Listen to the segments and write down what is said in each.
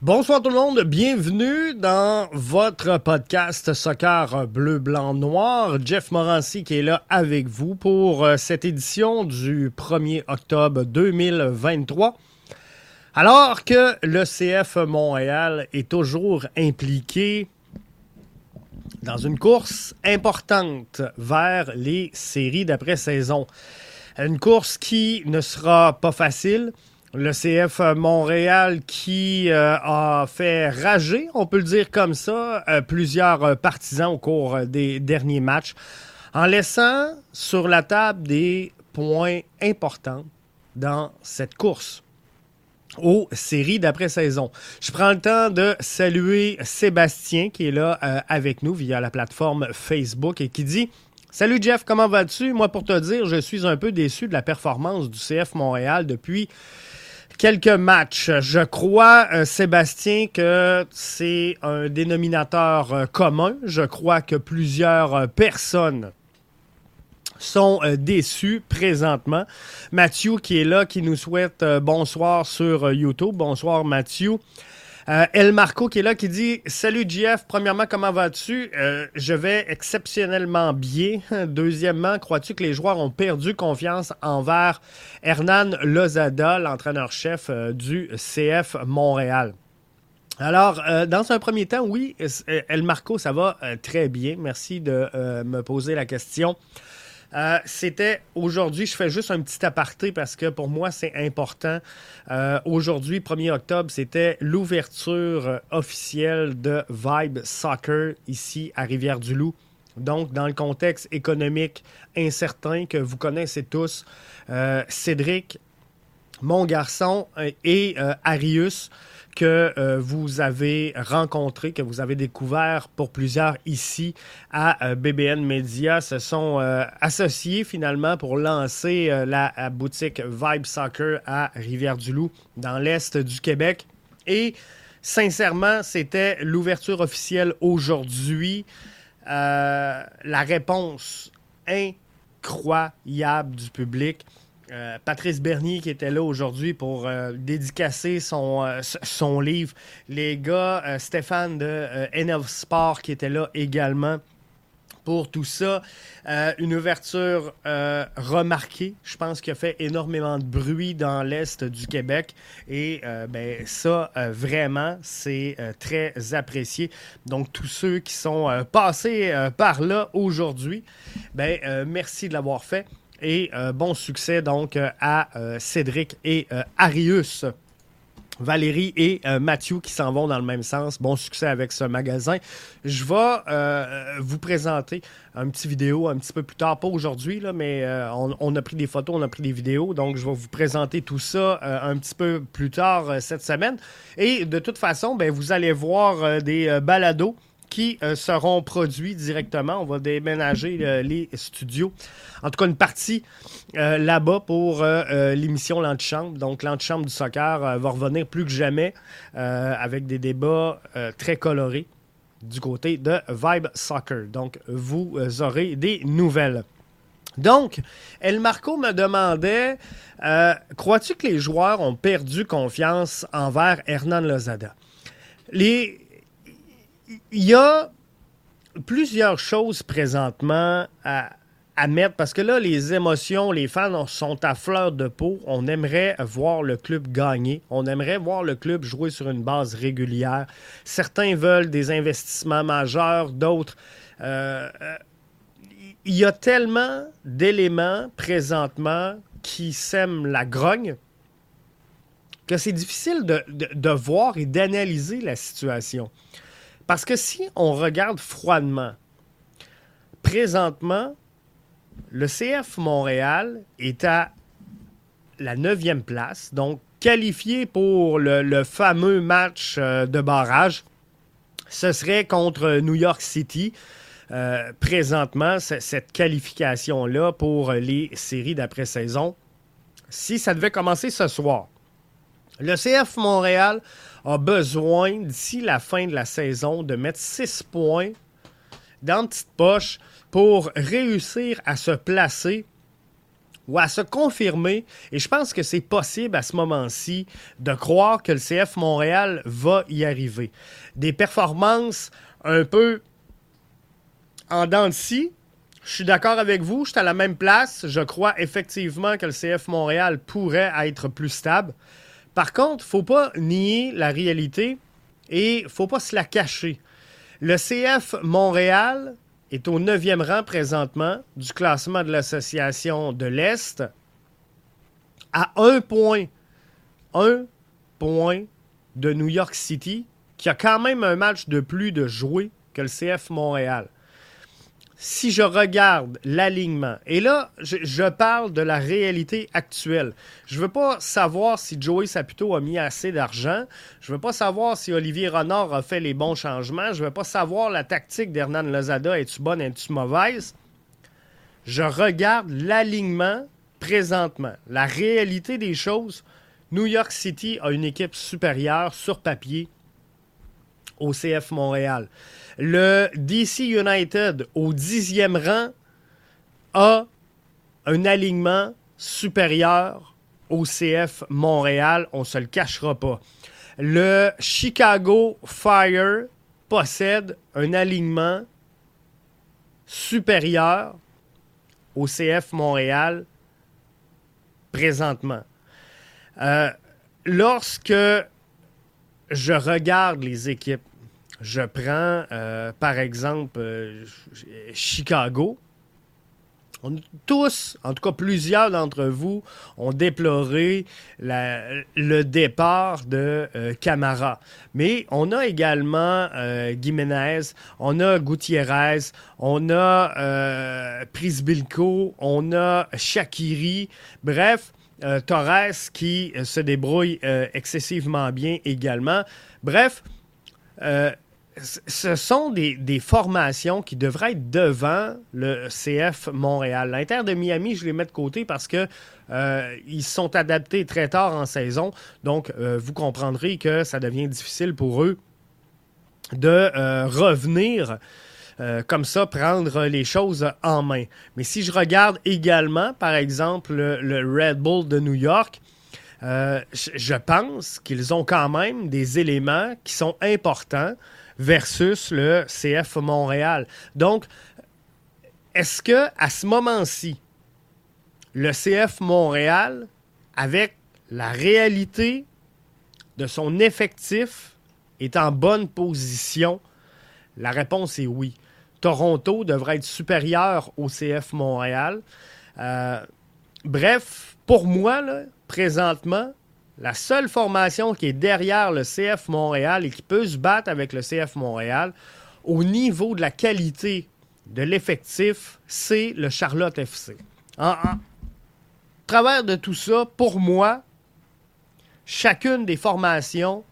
Bonsoir tout le monde, bienvenue dans votre podcast Soccer Bleu, Blanc, Noir. Jeff Morancy qui est là avec vous pour euh, cette édition du 1er octobre 2023. Alors que le CF Montréal est toujours impliqué dans une course importante vers les séries d'après-saison. Une course qui ne sera pas facile, le CF Montréal qui euh, a fait rager, on peut le dire comme ça, euh, plusieurs euh, partisans au cours des derniers matchs, en laissant sur la table des points importants dans cette course aux séries d'après-saison. Je prends le temps de saluer Sébastien qui est là avec nous via la plateforme Facebook et qui dit Salut Jeff, comment vas-tu? Moi, pour te dire, je suis un peu déçu de la performance du CF Montréal depuis quelques matchs. Je crois, euh, Sébastien, que c'est un dénominateur euh, commun. Je crois que plusieurs euh, personnes sont déçus présentement. Mathieu qui est là, qui nous souhaite bonsoir sur YouTube. Bonsoir Mathieu. Euh, El Marco qui est là, qui dit Salut JF, premièrement, comment vas-tu? Euh, Je vais exceptionnellement bien. Deuxièmement, crois-tu que les joueurs ont perdu confiance envers Hernan Lozada, l'entraîneur-chef euh, du CF Montréal? Alors, dans un premier temps, oui, El Marco, ça va très bien. Merci de me poser la question. Euh, c'était aujourd'hui, je fais juste un petit aparté parce que pour moi, c'est important. Euh, aujourd'hui, 1er octobre, c'était l'ouverture euh, officielle de Vibe Soccer ici à Rivière-du-Loup. Donc, dans le contexte économique incertain que vous connaissez tous, Cédric, mon garçon et Arius que euh, vous avez rencontré, que vous avez découvert pour plusieurs ici à euh, BBN Media, se sont euh, associés finalement pour lancer la, boutique Vibe Soccer à Rivière-du-Loup dans l'est du Québec. Et sincèrement, c'était l'ouverture officielle aujourd'hui. la réponse incroyable du public. Euh, Patrice Bernier qui était là aujourd'hui pour euh, dédicacer son, euh, son livre. Les gars, Stéphane de NF Sport qui était là également pour tout ça. une ouverture remarquée, je pense, qui a fait énormément de bruit dans l'Est du Québec. Et ben, ça, vraiment, c'est très apprécié. Donc, tous ceux qui sont passés par là aujourd'hui, ben, merci de l'avoir fait. Et euh, bon succès donc euh, à euh, Cédric et Arius. Valérie et Mathieu qui s'en vont dans le même sens. Bon succès avec ce magasin. Je vais vous présenter un petit vidéo un petit peu plus tard, pas aujourd'hui, mais on, a pris des photos, on a pris des vidéos, donc je vais vous présenter tout ça un petit peu plus tard cette semaine. Et de toute façon, ben, vous allez voir des balados qui euh, seront produits directement. On va déménager euh, les studios. En tout cas, une partie euh, là-bas pour l'émission L'Antichambre. Donc, L'Antichambre du soccer va revenir plus que jamais avec des débats très colorés du côté de Vibe Soccer. Donc, vous aurez des nouvelles. Donc, El Marco me demandait Crois-tu que les joueurs ont perdu confiance envers Hernan Lozada? Les il y a plusieurs choses présentement à, mettre parce que là, les émotions, les fans sont à fleur de peau. On aimerait voir le club gagner. On aimerait voir le club jouer sur une base régulière. Certains veulent des investissements majeurs, d'autres. Euh, euh, il y a tellement d'éléments présentement qui sèment la grogne que c'est difficile de voir et d'analyser la situation. Parce que si on regarde froidement, présentement, le CF Montréal est à la neuvième place, donc qualifié pour le, fameux match euh, de barrage. Ce serait contre New York City. Euh, présentement, cette qualification-là pour les séries d'après-saison, si ça devait commencer ce soir, le CF Montréal a besoin, d'ici la fin de la saison, de mettre 6 points dans une petite poche pour réussir à se placer ou à se confirmer. Et je pense que c'est possible à ce moment-ci de croire que le CF Montréal va y arriver. Des performances un peu en dents de scie. Je suis d'accord avec vous, je suis à la même place. Je crois effectivement que le CF Montréal pourrait être plus stable. Par contre, il faut pas nier la réalité et il faut pas se la cacher. Le CF Montréal est au neuvième rang présentement du classement de l'Association de l'Est à un point. Un point de New York City, qui a quand même un match de plus de jouer que le CF Montréal si je regarde l'alignement, et là, je, parle de la réalité actuelle. Je ne veux pas savoir si Joey Saputo a mis assez d'argent. Je ne veux pas savoir si Olivier Renard a fait les bons changements. Je ne veux pas savoir la tactique d'Hernan Lozada, est-tu bonne, est-tu mauvaise? Je regarde l'alignement présentement. La réalité des choses, New York City a une équipe supérieure sur papier au CF Montréal. Le DC United, au dixième rang, a un alignement supérieur au CF Montréal. On ne se le cachera pas. Le Chicago Fire possède un alignement supérieur au CF Montréal présentement. Euh, lorsque je regarde les équipes, je prends, euh, par exemple, euh, Chicago. On, tous, en tout cas plusieurs d'entre vous, ont déploré le départ de euh, Camara. Mais on a également Jiménez, on a Gutiérrez, on a Prisbilko, on a Shakiri. Bref, Torres qui se débrouille excessivement bien également. Bref, ce sont des, formations qui devraient être devant le CF Montréal. L'Inter de Miami, je les mets de côté parce que euh, ils sont adaptés très tard en saison. Donc, euh, vous comprendrez que ça devient difficile pour eux de euh, revenir comme ça, prendre les choses en main. Mais si je regarde également, par exemple, le, Red Bull de New York, je pense qu'ils ont quand même des éléments qui sont importants versus le CF Montréal. Donc, est-ce que à ce moment-ci, le CF Montréal, avec la réalité de son effectif, est en bonne position? La réponse est oui. Toronto devrait être supérieur au CF Montréal. Euh, bref, pour moi, présentement, la seule formation qui est derrière le CF Montréal et qui peut se battre avec le CF Montréal au niveau de la qualité de l'effectif, c'est le Charlotte FC. En, travers de tout ça, pour moi, chacune des formations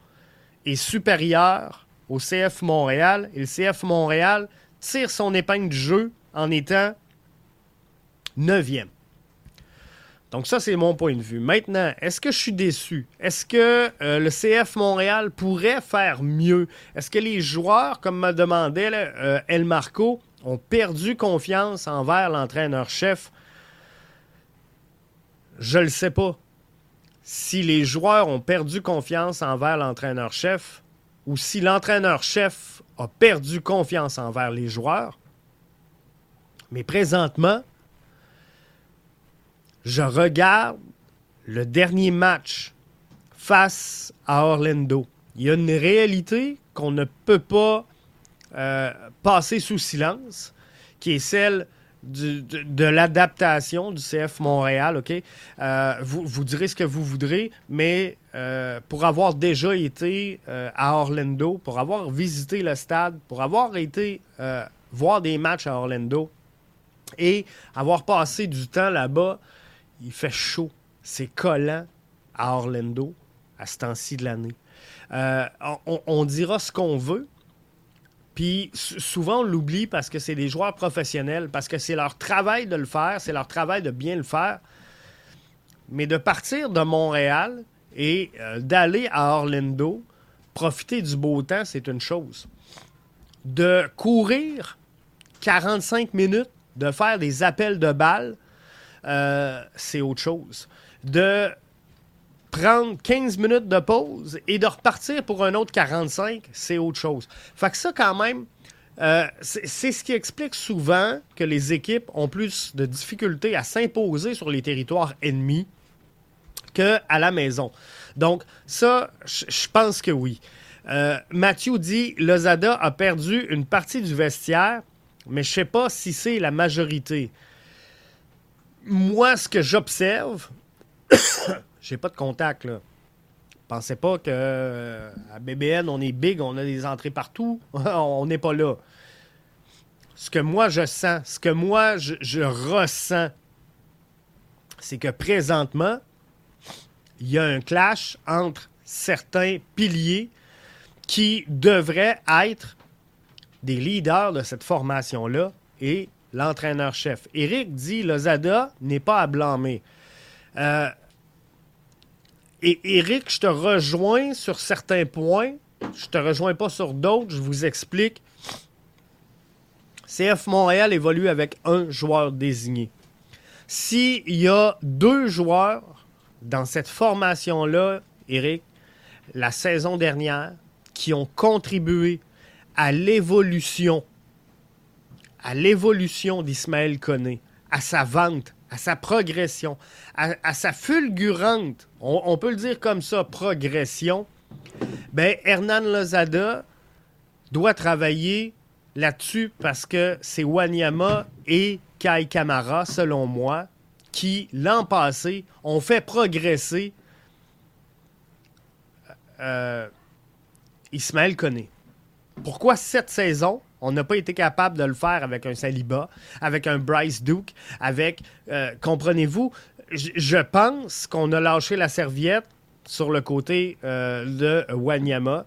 est supérieure au CF Montréal et le CF Montréal tire son épingle du jeu en étant neuvième. Donc ça, c'est mon point de vue. Maintenant, est-ce que je suis déçu? Est-ce que euh, le CF Montréal pourrait faire mieux? Est-ce que les joueurs, comme me demandait euh, El Marco, ont perdu confiance envers l'entraîneur-chef? Je ne le sais pas. Si les joueurs ont perdu confiance envers l'entraîneur-chef ou si l'entraîneur-chef a perdu confiance envers les joueurs, mais présentement, je regarde le dernier match face à Orlando. Il y a une réalité qu'on ne peut pas euh, passer sous silence, qui est celle de, l'adaptation du CF Montréal. OK? Euh, vous, vous, direz ce que vous voudrez, mais euh, pour avoir déjà été à Orlando, pour avoir visité le stade, pour avoir été voir des matchs à Orlando et avoir passé du temps là-bas, il fait chaud. C'est collant à Orlando à ce temps-ci de l'année. Euh, on, dira ce qu'on veut. Puis souvent, on l'oublie parce que c'est des joueurs professionnels, parce que c'est leur travail de le faire, c'est leur travail de bien le faire. Mais de partir de Montréal et euh, d'aller à Orlando, profiter du beau temps, c'est une chose. De courir 45 minutes, de faire des appels de balles, euh, c'est autre chose. De prendre 15 minutes de pause et de repartir pour un autre 45, c'est autre chose. Fait que ça, quand même, euh, c'est ce qui explique souvent que les équipes ont plus de difficultés à s'imposer sur les territoires ennemis qu'à la maison. Donc, ça, je pense que oui. Euh, Mathieu dit Lozada a perdu une partie du vestiaire, mais je ne sais pas si c'est la majorité. Moi, ce que j'observe, j'ai pas de contact là. Pensez pas que euh, à BBN on est big, on a des entrées partout. on n'est pas là. Ce que moi je sens, ce que moi je ressens, c'est que présentement, il y a un clash entre certains piliers qui devraient être des leaders de cette formation-là et l'entraîneur-chef. Eric dit Lozada n'est pas à blâmer. Euh, et Eric, je te rejoins sur certains points. Je te rejoins pas sur d'autres. Je vous explique. CF Montréal évolue avec un joueur désigné. S'il y a deux joueurs dans cette formation-là, Eric, la saison dernière, qui ont contribué à l'évolution, à l'évolution d'Ismaël Koné, à sa vente, à sa progression, à, sa fulgurante, on, peut le dire comme ça, progression, ben Hernan Lozada doit travailler là-dessus parce que c'est Wanyama et Kai Kamara, selon moi, qui, l'an passé, ont fait progresser euh, Ismaël Koné. Pourquoi cette saison, on n'a pas été capable de le faire avec un Saliba, avec un Bryce Duke, avec, euh, comprenez-vous, je pense qu'on a lâché la serviette sur le côté euh, de Wanyama.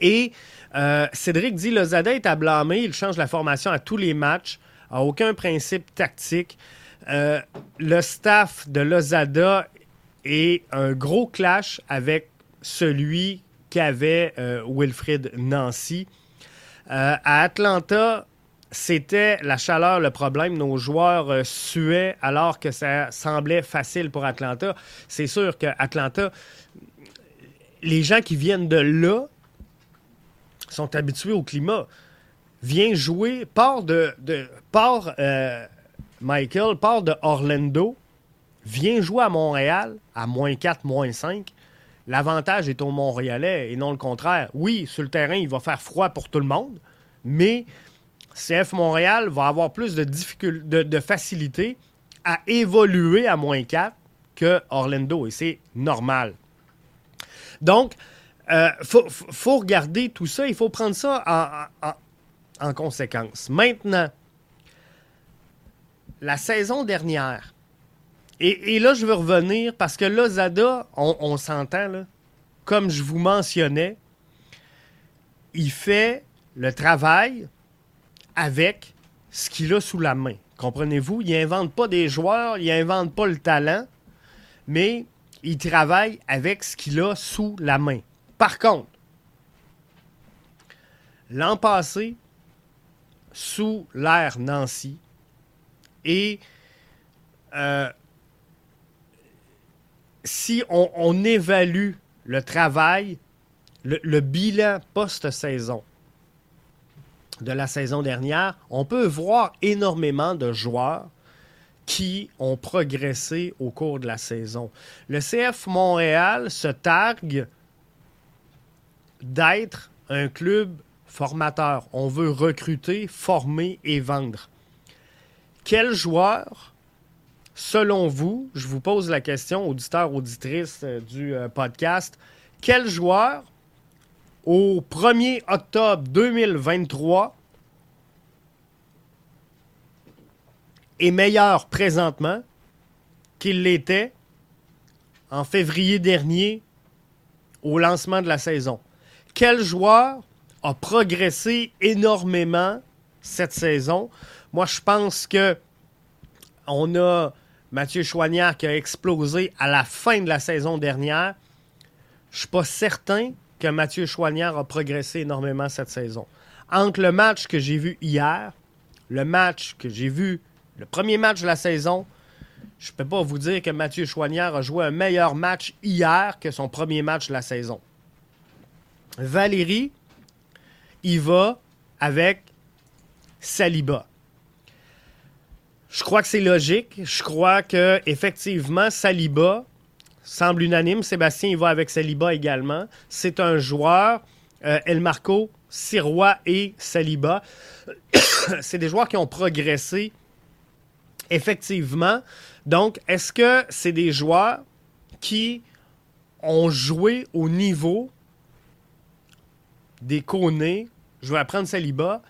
Et euh, Cédric dit Lozada est à blâmer, il change la formation à tous les matchs, a aucun principe tactique. le staff de Lozada est un gros clash avec celui qu'avait Wilfrid Nancy. Euh, à Atlanta, c'était la chaleur le problème. Nos joueurs euh, suaient alors que ça semblait facile pour Atlanta. C'est sûr qu'Atlanta, les gens qui viennent de là sont habitués au climat. Viens jouer, part de, euh, Michael, part de Orlando, viens jouer à Montréal à moins 4, moins 5 l'avantage est au Montréalais et non le contraire. Oui, sur le terrain, il va faire froid pour tout le monde, mais CF Montréal va avoir plus de, de, de facilité à évoluer à moins 4 que Orlando, et c'est normal. Donc, il euh, faut, regarder tout ça, il faut prendre ça en, conséquence. Maintenant, la saison dernière, et, là, je veux revenir parce que là, Zada, on, s'entend, comme je vous mentionnais, il fait le travail avec ce qu'il a sous la main. Comprenez-vous? Il n'invente pas des joueurs, il n'invente pas le talent, mais il travaille avec ce qu'il a sous la main. Par contre, l'an passé, sous l'ère Nancy, et euh, si on, évalue le travail, le, bilan post-saison de la saison dernière, on peut voir énormément de joueurs qui ont progressé au cours de la saison. Le CF Montréal se targue d'être un club formateur. On veut recruter, former et vendre. Quels joueurs selon vous, je vous pose la question, auditeur, auditrice euh, du euh, podcast, quel joueur au 1er octobre 2023 est meilleur présentement qu'il l'était en février dernier au lancement de la saison? Quel joueur a progressé énormément cette saison? Moi, je pense que on a Mathieu Chouanière qui a explosé à la fin de la saison dernière. Je ne suis pas certain que Mathieu Chouanière a progressé énormément cette saison. Entre le match que j'ai vu hier, le match que j'ai vu, le premier match de la saison, je ne peux pas vous dire que Mathieu Chouanière a joué un meilleur match hier que son premier match de la saison. Valérie, il va avec Saliba. Je crois que c'est logique. Je crois que effectivement Saliba semble unanime. Sébastien il va avec Saliba également. C'est un joueur. Euh, El Marco, Sirois et Saliba. c'est des joueurs qui ont progressé effectivement. Donc, est-ce que c'est des joueurs qui ont joué au niveau des Conés? Je vais apprendre Saliba.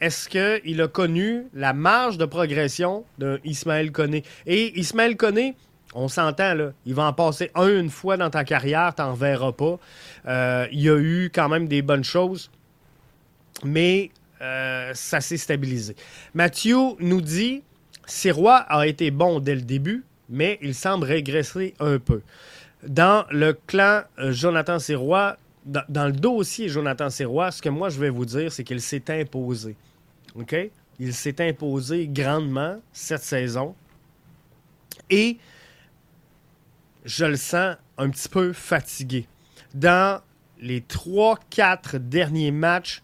Est-ce qu'il a connu la marge de progression d'Ismaël Koné? Et Ismaël Koné, on s'entend, là, il va en passer un une fois dans ta carrière, t'en verras pas. Euh, il y a eu quand même des bonnes choses, mais euh, ça s'est stabilisé. Mathieu nous dit Sirois a été bon dès le début, mais il semble régresser un peu. Dans le clan euh, Jonathan Sirois, dans, le dossier Jonathan Sirois, ce que moi je vais vous dire, c'est qu'il s'est imposé. Il s'est imposé grandement cette saison. Et je le sens un petit peu fatigué. Dans les 3-4 derniers matchs,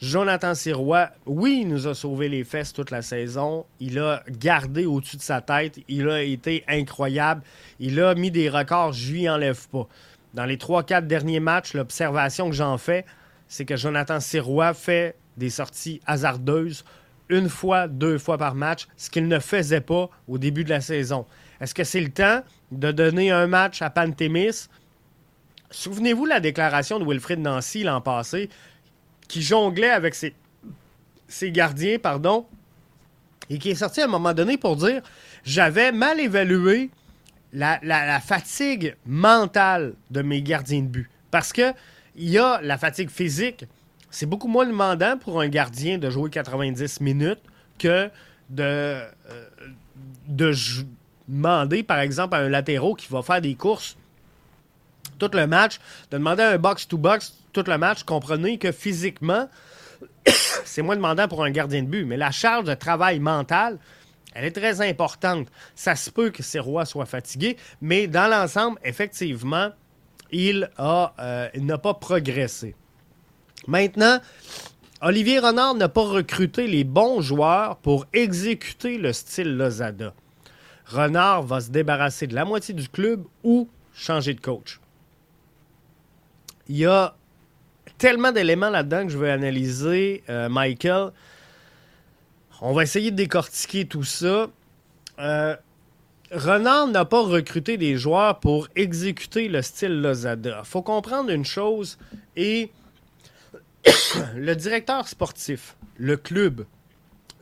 Jonathan Sirois, oui, il nous a sauvé les fesses toute la saison. Il a gardé au-dessus de sa tête. Il a été incroyable. Il a mis des records, je lui enlève pas. Dans les 3-4 derniers matchs, l'observation que j'en fais, c'est que Jonathan Sirois fait des sorties hasardeuses une fois, deux fois par match, ce qu'il ne faisait pas au début de la saison. Est-ce que c'est le temps de donner un match à Pantémis? Souvenez-vous la déclaration de Wilfrid Nancy l'an passé qui jonglait avec ses, gardiens, pardon, et qui est sorti à un moment donné pour dire j'avais mal évalué la, fatigue mentale de mes gardiens de but. Parce que il y a la fatigue physique. C'est beaucoup moins demandant pour un gardien de jouer 90 minutes que de, euh, de demander, par exemple, à un latéraux qui va faire des courses tout le match, de demander un box-to-box tout le match, comprenez que physiquement, c'est moins demandant pour un gardien de but. Mais la charge de travail mental, elle est très importante. Ça se peut que ces rois soient fatigués, mais dans l'ensemble, effectivement, il euh, n'a pas progressé. Maintenant, Olivier Renard n'a pas recruté les bons joueurs pour exécuter le style Lozada. Renard va se débarrasser de la moitié du club ou changer de coach. Il y a tellement d'éléments là-dedans que je veux analyser, euh, Michael. On va essayer de décortiquer tout ça. Euh, n'a pas recruté des joueurs pour exécuter le style Lozada. Faut comprendre une chose, et le directeur sportif, le club,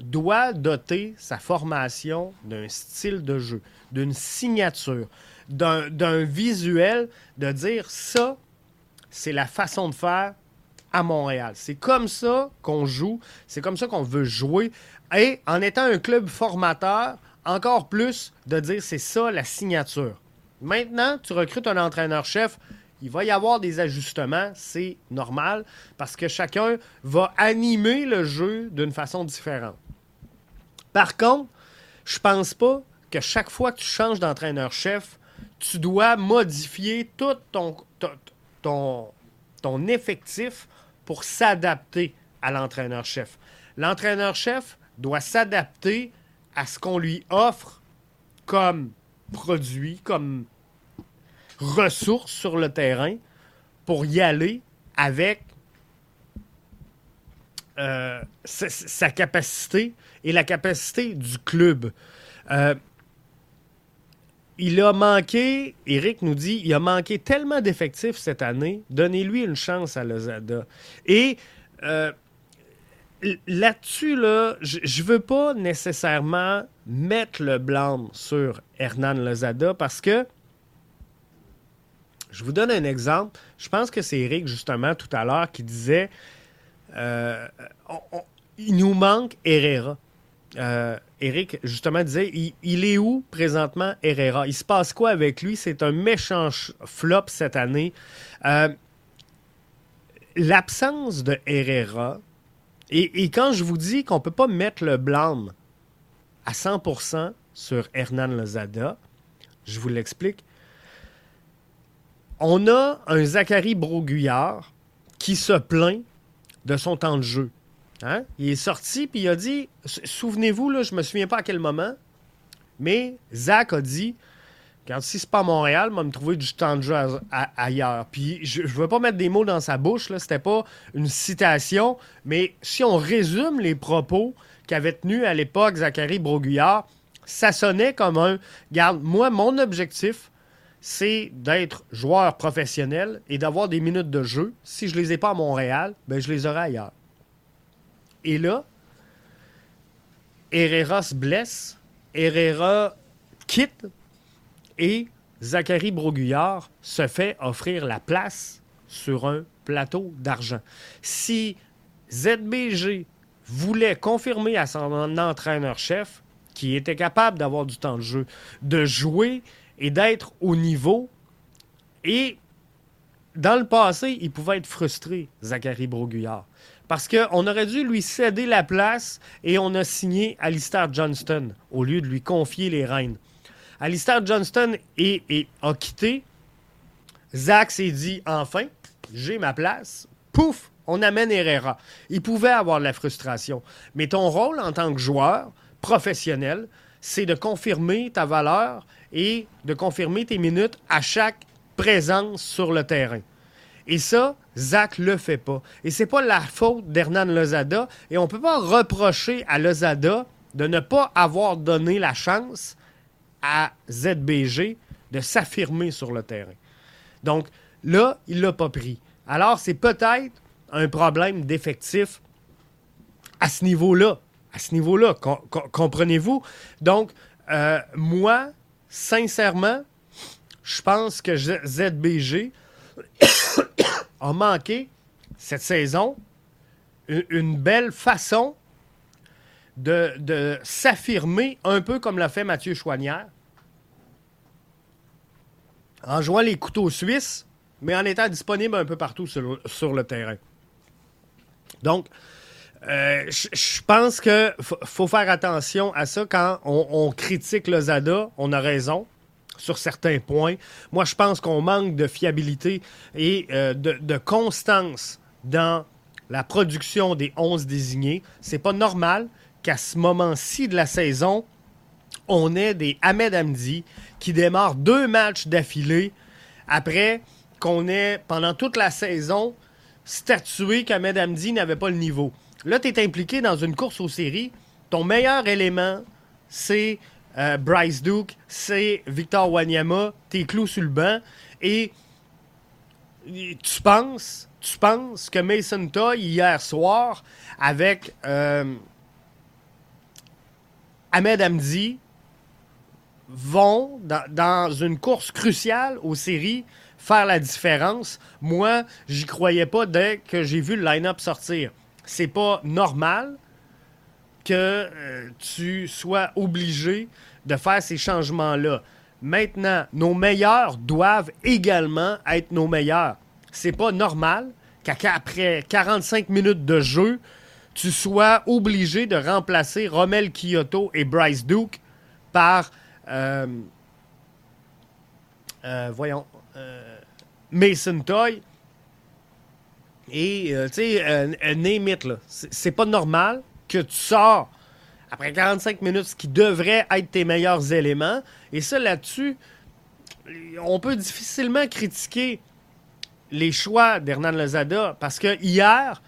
doit doter sa formation d'un style de jeu, d'une signature, d'un visuel, de dire ça, c'est la façon de faire à Montréal. C'est comme ça qu'on joue, c'est comme ça qu'on veut jouer. Et en étant un club formateur, encore plus de dire c'est ça la signature. Maintenant, tu recrutes un entraîneur-chef, il va y avoir des ajustements, c'est normal, parce que chacun va animer le jeu d'une façon différente. Par contre, je pense pas que chaque fois que tu changes d'entraîneur-chef, tu dois modifier tout ton, ton, ton effectif pour s'adapter à l'entraîneur-chef. L'entraîneur-chef doit s'adapter à ce qu'on lui offre comme produit, comme ressource sur le terrain pour y aller avec euh, sa, capacité et la capacité du club. Euh, il a manqué, Eric nous dit, il a manqué tellement d'effectifs cette année. Donnez-lui une chance à Lozada. Et euh, là-dessus, là, je ne veux pas nécessairement mettre le blâme sur Hernan Lozada parce que je vous donne un exemple. Je pense que c'est Eric, justement, tout à l'heure, qui disait euh, il nous manque Herrera. Euh, Eric, justement, disait il, est où présentement Herrera? Il se passe quoi avec lui? C'est un méchant flop cette année. Euh, l'absence de Herrera, et, quand je vous dis qu'on ne peut pas mettre le blâme à 100% sur Hernan Lozada. Je vous l'explique. On a un Zachary Broguillard qui se plaint de son temps de jeu. Hein? Il est sorti puis il a dit Souvenez-vous, là, je me souviens pas à quel moment, mais Zach a dit quand si c'est pas Montréal, va me trouver du temps de jeu ailleurs. Puis je ne veux pas mettre des mots dans sa bouche, là, c'était pas une citation, mais si on résume les propos qu'avait tenus à l'époque Zachary Broguillard, ça sonnait comme un Garde, moi, mon objectif, c'est d'être joueur professionnel et d'avoir des minutes de jeu. Si je les ai pas à Montréal, ben je les aurai ailleurs. Et là, Herrera se blesse, Herrera quitte et Zachary Broguillard se fait offrir la place sur un plateau d'argent. Si ZBG voulait confirmer à son entraîneur-chef qui était capable d'avoir du temps de jeu, de jouer et d'être au niveau. Et dans le passé, il pouvait être frustré, Zachary Broguillard. Parce qu'on aurait dû lui céder la place et on a signé Alistair Johnston au lieu de lui confier les rênes. Alistair Johnston a quitté. Zach s'est dit enfin, j'ai ma place. Pouf, on amène Herrera. Il pouvait avoir de la frustration. Mais ton rôle en tant que joueur professionnel, c'est de confirmer ta valeur et de confirmer tes minutes à chaque présence sur le terrain. Et ça, Zach le fait pas. Et c'est pas la faute d'Hernan Lozada. Et on peut pas reprocher à Lozada de ne pas avoir donné la chance à ZBG de s'affirmer sur le terrain. Donc là, il l'a pas pris. Alors, c'est peut-être un problème d'effectif à ce niveau-là. À ce niveau-là, comprenez-vous? Donc, euh, moi, sincèrement, je pense que ZBG a manqué cette saison une belle façon de, s'affirmer un peu comme l'a fait Mathieu Chouanière en jouant les couteaux suisses, mais en étant disponible un peu partout sur, le terrain. Donc, euh, je pense qu'il faut faire attention à ça quand on, critique le Zada. On a raison sur certains points. Moi, je pense qu'on manque de fiabilité et euh, de, constance dans la production des 11 désignés. C'est pas normal qu'à ce moment-ci de la saison, on ait des Ahmed Hamdi qui démarrent deux matchs d'affilée après qu'on ait, pendant toute la saison, statué qu'Ahmed Hamdi n'avait pas le niveau. Là, tu es impliqué dans une course aux séries. Ton meilleur élément, c'est euh, Bryce Duke, c'est Victor Wanyama, tes clous sur le banc. Et tu penses, tu penses que Mason Toy, hier soir, avec euh, Ahmed Hamdi, vont, dans, une course cruciale aux séries, faire la différence? Moi, j'y croyais pas dès que j'ai vu le line-up sortir c'est pas normal que euh, tu sois obligé de faire ces changements-là. Maintenant, nos meilleurs doivent également être nos meilleurs. C'est pas normal qu'après 45 minutes de jeu, tu sois obligé de remplacer Romel Kyoto et Bryce Duke par euh, euh, voyons Mason Toy et, tu sais, name là. C'est pas normal que tu sors après 45 minutes ce qui devrait être tes meilleurs éléments. Et ça, là-dessus, on peut difficilement critiquer les choix d'Hernan Lozada parce que hier,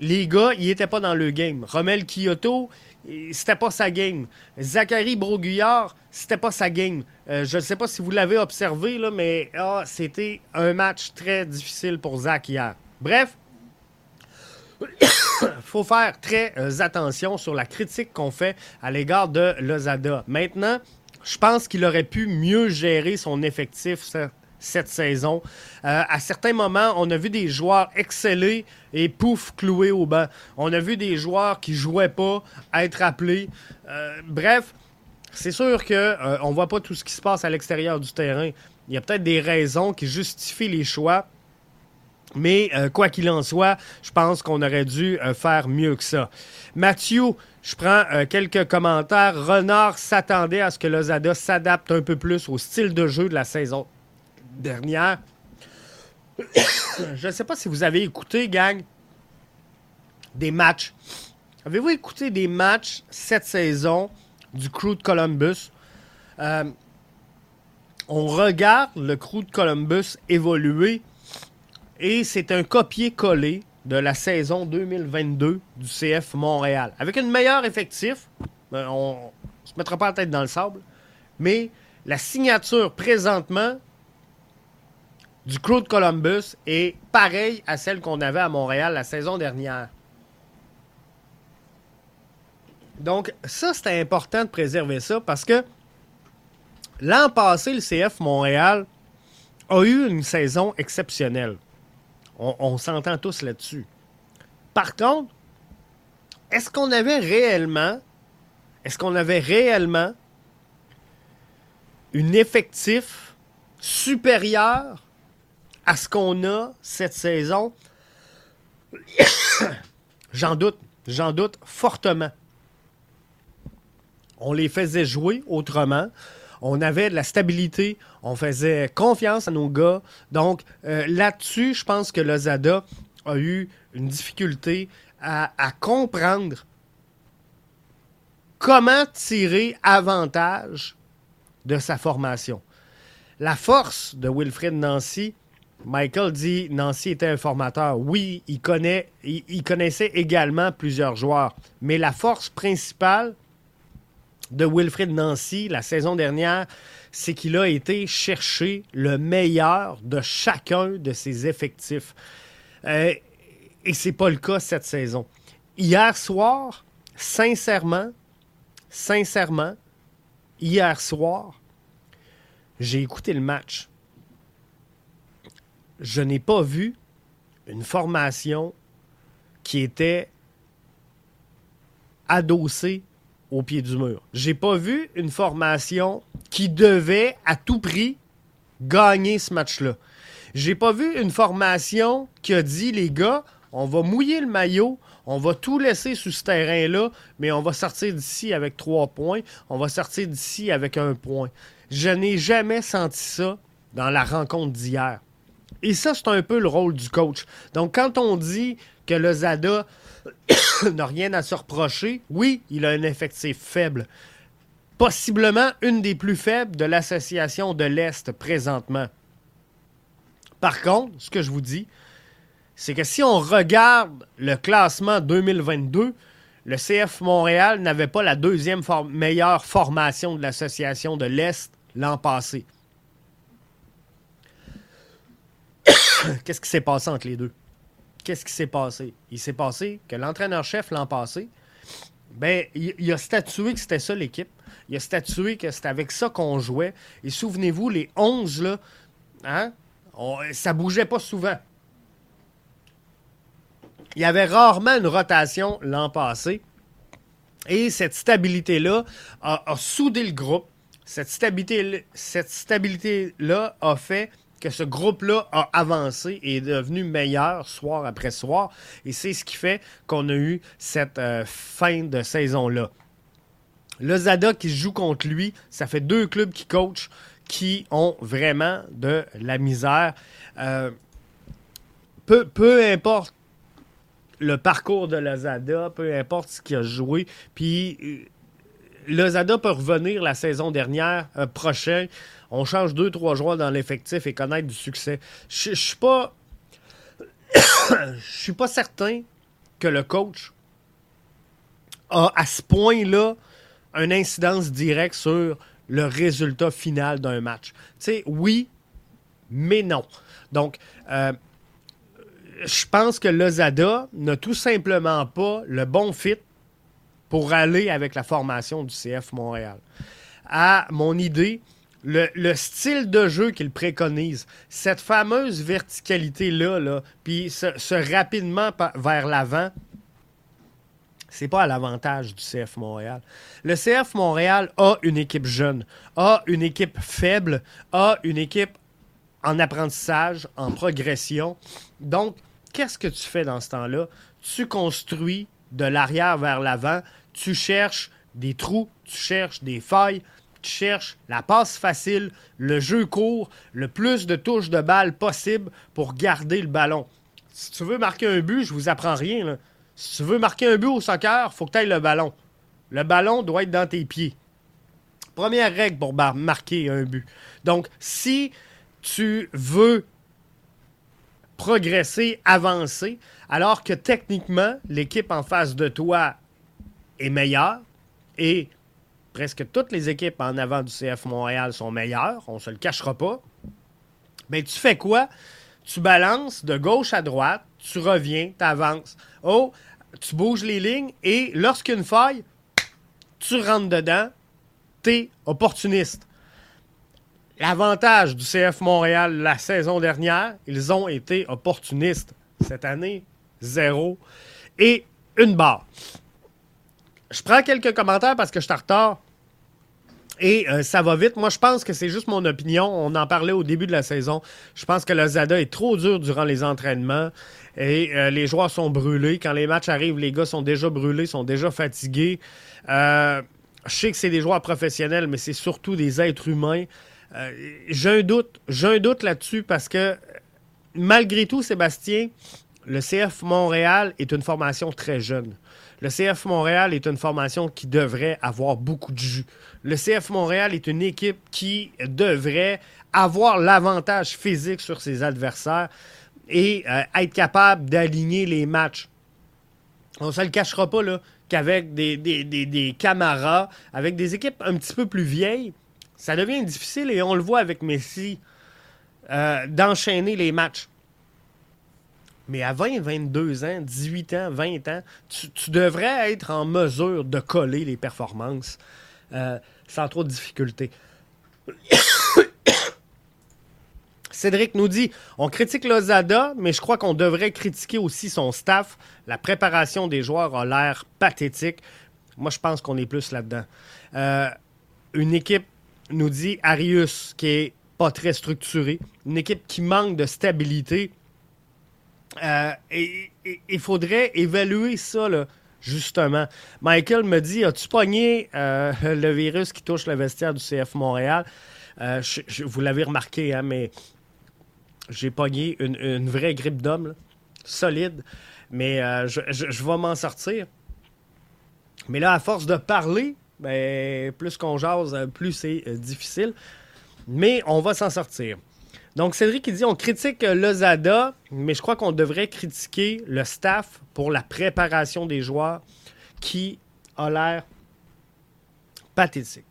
les gars, ils n'étaient pas dans le game. Romel Kyoto, c'était pas sa game. Zachary Broguillard, c'était pas sa game. Euh, je ne sais pas si vous l'avez observé, là, mais ah, c'était un match très difficile pour Zach hier. Bref, faut faire très euh, attention sur la critique qu'on fait à l'égard de Lozada. Maintenant, je pense qu'il aurait pu mieux gérer son effectif cette saison. Euh, à certains moments, on a vu des joueurs exceller et pouf, cloués au banc. On a vu des joueurs qui jouaient pas être appelés. Euh, bref, c'est sûr qu'on on ne voit pas tout ce qui se passe à l'extérieur du terrain. Il y a peut-être des raisons qui justifient les choix. Mais euh, quoi qu'il en soit, je pense qu'on aurait dû euh, faire mieux que ça. Mathieu, Je prends euh, quelques commentaires. Renard s'attendait à ce que Lozada s'adapte un peu plus au style de jeu de la saison dernière. Je ne sais pas si vous avez écouté, gang, des matchs. Avez-vous écouté des matchs cette saison du crew de Columbus? On regarde le crew de Columbus évoluer et c'est un copier-coller de la saison 2022 du CF Montréal. Avec une meilleure effectif, ben, on ne se mettra pas la tête dans le sable, mais la signature présentement du crew de Columbus est pareille à celle qu'on avait à Montréal la saison dernière. Donc, ça, c'était important de préserver ça parce que l'an passé, le CF Montréal a eu une saison exceptionnelle. On, s'entend tous là-dessus. Par contre, est-ce qu'on avait réellement, est-ce qu'on avait réellement une effectif supérieur à ce qu'on a cette saison? j'en doute, j'en doute fortement. On les faisait jouer autrement on avait de la stabilité, on faisait confiance à nos gars. Donc euh, là-dessus, je pense que Lozada a eu une difficulté à, comprendre comment tirer avantage de sa formation. La force de Wilfred Nancy, Michael dit Nancy était un formateur. Oui, il, connaît, il, connaissait également plusieurs joueurs. Mais la force principale, de Wilfred Nancy la saison dernière, c'est qu'il a été chercher le meilleur de chacun de ses effectifs. Euh, et c'est pas le cas cette saison. Hier soir, sincèrement, sincèrement, hier soir, j'ai écouté le match. Je n'ai pas vu une formation qui était adossée au pied du mur. J'ai pas vu une formation qui devait à tout prix gagner ce match-là. J'ai pas vu une formation qui a dit les gars, on va mouiller le maillot, on va tout laisser sur ce terrain-là, mais on va sortir d'ici avec trois points, on va sortir d'ici avec un point. Je n'ai jamais senti ça dans la rencontre d'hier. Et ça, c'est un peu le rôle du coach. Donc, quand on dit que le Zada n'a rien à se reprocher. Oui, il a un effectif faible. Possiblement une des plus faibles de l'association de l'Est présentement. Par contre, ce que je vous dis, c'est que si on regarde le classement 2022, le CF Montréal n'avait pas la deuxième meilleure formation de l'association de l'Est l'an passé. Qu'est-ce qui s'est passé entre les deux? Qu'est-ce qui s'est passé? Il s'est passé que l'entraîneur-chef l'an passé, ben, il, a statué que c'était ça l'équipe. Il a statué que c'était avec ça qu'on jouait. Et souvenez-vous, les 11, là, hein, ça bougeait pas souvent. Il y avait rarement une rotation l'an passé. Et cette stabilité-là a, soudé le groupe. Cette stabilité-là cette stabilité a fait que ce groupe-là a avancé et est devenu meilleur soir après soir. Et c'est ce qui fait qu'on a eu cette euh, fin de saison-là. Le Zada qui joue contre lui, ça fait deux clubs qui coachent qui ont vraiment de la misère. Euh, peu, peu importe le parcours de Lozada, peu importe ce qu'il a joué. Puis euh, Lozada peut revenir la saison dernière, prochaine on change deux, trois joueurs dans l'effectif et connaître du succès. Je ne suis pas. Certain que le coach a à ce point-là une incidence directe sur le résultat final d'un match. Tu sais, oui, mais non. Donc, euh, je pense que Lozada n'a tout simplement pas le bon fit pour aller avec la formation du CF Montréal. À mon idée, le, style de jeu qu'il préconise, cette fameuse verticalité-là, là, puis ce, rapidement vers l'avant, c'est pas à l'avantage du CF Montréal. Le CF Montréal a une équipe jeune, a une équipe faible, a une équipe en apprentissage, en progression. Donc, qu'est-ce que tu fais dans ce temps-là? Tu construis de l'arrière vers l'avant. Tu cherches des trous, tu cherches des failles, tu cherches la passe facile, le jeu court, le plus de touches de balle possible pour garder le ballon. Si tu veux marquer un but, je vous apprends rien. Si tu veux marquer un but au soccer, faut que tu ailles le ballon. Le ballon doit être dans tes pieds. Première règle pour marquer un but. Donc, si tu veux progresser, avancer, alors que techniquement, l'équipe en face de toi est meilleure et presque toutes les équipes en avant du CF Montréal sont meilleures, on se le cachera pas. Mais tu fais quoi? Tu balances de gauche à droite, tu reviens, tu avances. Oh, tu bouges les lignes et lorsqu'il y a une faille, tu rentres dedans, tu es opportuniste. L'avantage du CF Montréal la saison dernière, ils ont été opportunistes. Cette année, zéro. Et une barre. Je prends quelques commentaires parce que je suis en retard. Et euh, ça va vite. Moi, je pense que c'est juste mon opinion. On en parlait au début de la saison. Je pense que le Zada est trop dur durant les entraînements. Et euh, les joueurs sont brûlés. Quand les matchs arrivent, les gars sont déjà brûlés, sont déjà fatigués. Euh, je sais que c'est des joueurs professionnels, mais c'est surtout des êtres humains. j'ai un doute. J'ai un doute là-dessus parce que, malgré tout, Sébastien, le CF Montréal est une formation très jeune. Le CF Montréal est une formation qui devrait avoir beaucoup de jus. Le CF Montréal est une équipe qui devrait avoir l'avantage physique sur ses adversaires et euh, être capable d'aligner les matchs. On ne se le cachera pas qu'avec des, des, avec des équipes un petit peu plus vieilles, ça devient difficile et on le voit avec Messi euh, d'enchaîner les matchs. Mais à 20, 22 ans, 18 ans, 20 ans, tu, devrais être en mesure de coller les performances euh, sans trop de difficultés. Cédric nous dit on critique Lozada, mais je crois qu'on devrait critiquer aussi son staff. La préparation des joueurs a l'air pathétique. Moi, je pense qu'on est plus là-dedans. Euh, une équipe nous dit Arius, qui est pas très structurée. Une équipe qui manque de stabilité. Euh, il faudrait évaluer ça, justement. Michael me dit As-tu pogné euh, le virus qui touche le vestiaire du CF Montréal? Euh, Vous l'avez remarqué, hein, mais j'ai pogné une, vraie grippe d'homme, solide. Mais je, je, vais m'en sortir. Mais là, à force de parler, ben, plus qu'on jase, plus c'est difficile. Mais on va s'en sortir. Donc, Cédric, il dit on critique Lozada, mais je crois qu'on devrait critiquer le staff pour la préparation des joueurs qui a l'air pathétique.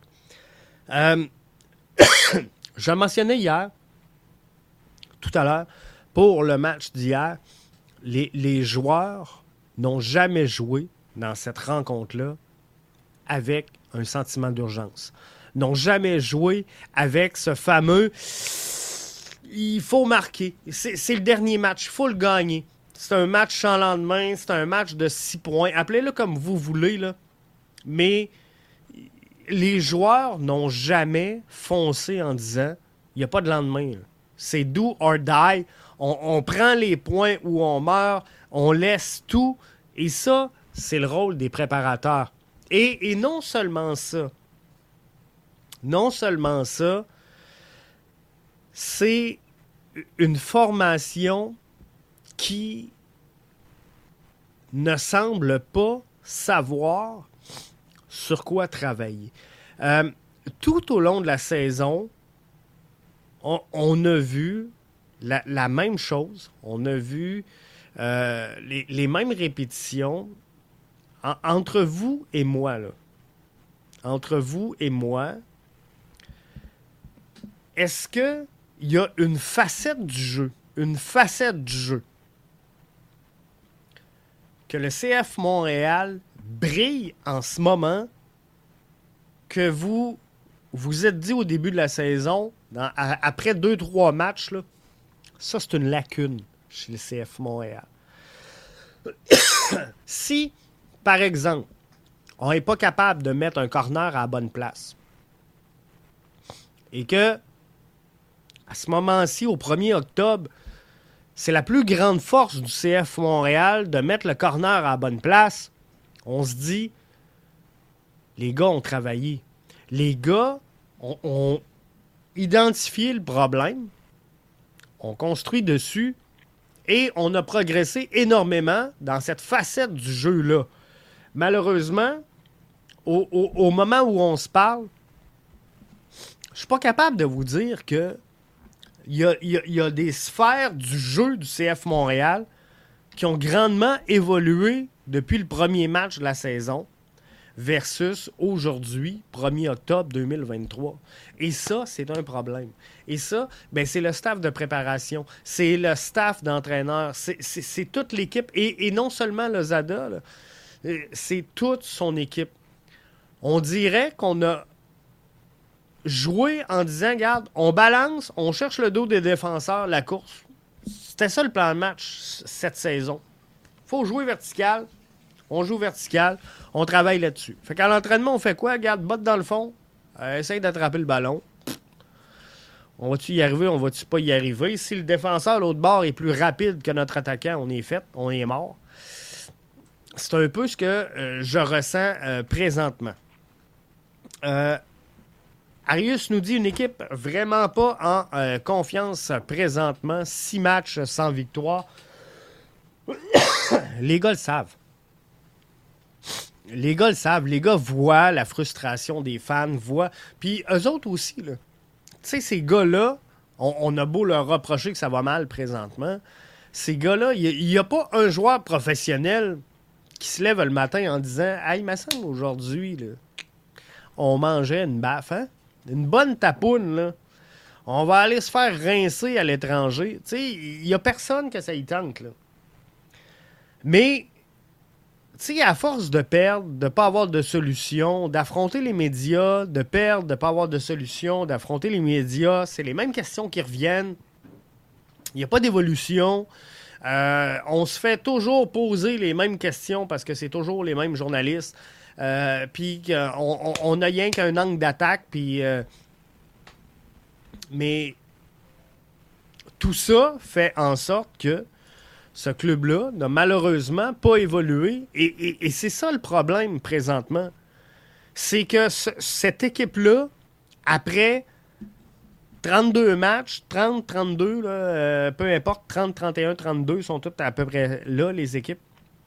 Euh, je mentionnais hier, tout à l'heure, pour le match d'hier, les, joueurs n'ont jamais joué dans cette rencontre-là avec un sentiment d'urgence. N'ont jamais joué avec ce fameux il faut marquer. C'est le dernier match. Il faut le gagner. C'est un match sans lendemain. C'est un match de six points. Appelez-le comme vous voulez. Là. Mais les joueurs n'ont jamais foncé en disant il n'y a pas de lendemain. C'est do or die. On, prend les points où on meurt. On laisse tout. Et ça, c'est le rôle des préparateurs. Et, et non seulement ça. Non seulement ça, c'est une formation qui ne semble pas savoir sur quoi travailler. Euh, tout au long de la saison, on, a vu la, même chose. On a vu euh, les, mêmes répétitions entre vous et moi. Là. Entre vous et moi, est-ce que il y a une facette du jeu, une facette du jeu que le CF Montréal brille en ce moment que vous vous êtes dit au début de la saison, après deux, trois matchs, ça c'est une lacune chez le CF Montréal. si, par exemple, on n'est pas capable de mettre un corner à la bonne place et que à ce moment-ci, au 1er octobre, c'est la plus grande force du CF Montréal de mettre le corner à la bonne place. on se dit, les gars ont travaillé. Les gars ont, identifié le problème, ont construit dessus et on a progressé énormément dans cette facette du jeu-là. Malheureusement, au, moment où on se parle, je suis pas capable de vous dire que il y a, des sphères du jeu du CF Montréal qui ont grandement évolué depuis le premier match de la saison versus aujourd'hui, 1er octobre 2023. Et ça, c'est un problème. Et ça, ben, c'est le staff de préparation, c'est le staff d'entraîneur, c'est toute l'équipe. Et, non seulement le Zada, euh, c'est toute son équipe. On dirait qu'on a joué en disant, regarde, on balance, on cherche le dos des défenseurs, la course. C'était ça le plan de match cette saison. faut jouer vertical, on joue vertical, on travaille là-dessus. Fait qu'à l'entraînement, on fait quoi? Garde, botte dans le fond, euh, essaye d'attraper le ballon. On va-tu y arriver, on va-tu pas y arriver? Si le défenseur, l'autre bord, est plus rapide que notre attaquant, on est fait, on est mort. C'est un peu ce que euh, je ressens euh, présentement. Arius nous dit une équipe vraiment pas en confiance présentement. Six matchs sans victoire. Les gars le savent les gars le savent, les gars voient la frustration des fans, voient. Puis eux autres aussi, là. Tu sais, ces gars-là, on, a beau leur reprocher que ça va mal présentement. Ces gars-là, il n'y a, pas un joueur professionnel qui se lève le matin en disant Hey, me semble aujourd'hui, on mangeait une baffe, hein? Une bonne tapoune, là. On va aller se faire rincer à l'étranger. Tu sais, il n'y a personne que ça y tente, là. Mais tu sais, à force de perdre, de ne pas avoir de solution, d'affronter les médias, de perdre, de ne pas avoir de solution, d'affronter les médias, c'est les mêmes questions qui reviennent. Il n'y a pas d'évolution. Euh, on se fait toujours poser les mêmes questions parce que c'est toujours les mêmes journalistes. Euh, puis on n'a rien qu'un angle d'attaque. Puis, euh, mais tout ça fait en sorte que ce club-là n'a malheureusement pas évolué. Et, c'est ça le problème présentement. C'est que cette équipe-là, après 32 matchs, 30, 32, euh, peu importe, 30, 31, 32, sont toutes à peu près là, les équipes.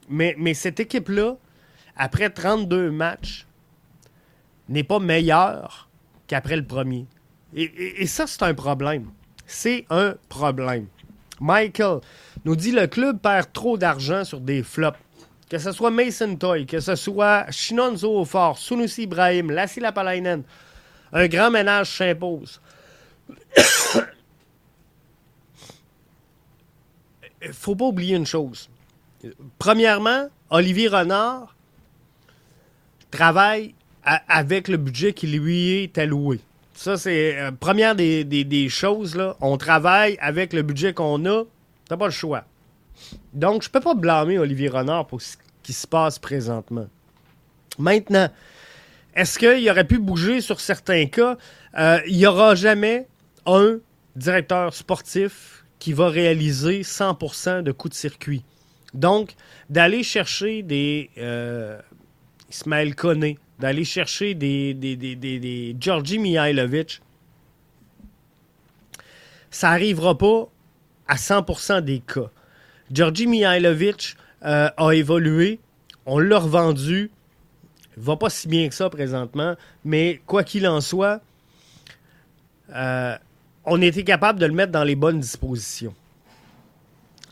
Mais, mais cette équipe-là, après 32 matchs, n'est pas meilleure qu'après le premier. et ça, c'est un problème. C'est un problème. Michael nous dit le club perd trop d'argent sur des flops. Que ce soit Mason Toy, que ce soit Shinonzo Fort, Sunusi Ibrahim, Lassi Lapalainen, un grand ménage s'impose. Faut pas oublier une chose. Premièrement, Olivier Renard travaille avec le budget qui lui est alloué. Ça, c'est euh, première des, choses. Là. On travaille avec le budget qu'on a. T'as pas le choix. Donc, je peux pas blâmer Olivier Renard pour ce qui se passe présentement. Maintenant, est-ce qu'il aurait pu bouger sur certains cas? Euh, il n'y aura jamais un directeur sportif qui va réaliser 100% de coups de circuit. Donc, d'aller chercher des euh, Ismaël Koné, d'aller chercher des, des, des, des, Georgi Mihailovic, ça n'arrivera pas à 100% des cas. Georgi Mihailovic euh, a évolué, on l'a revendu, il va pas si bien que ça présentement, mais quoi qu'il en soit, euh, on était capable de le mettre dans les bonnes dispositions.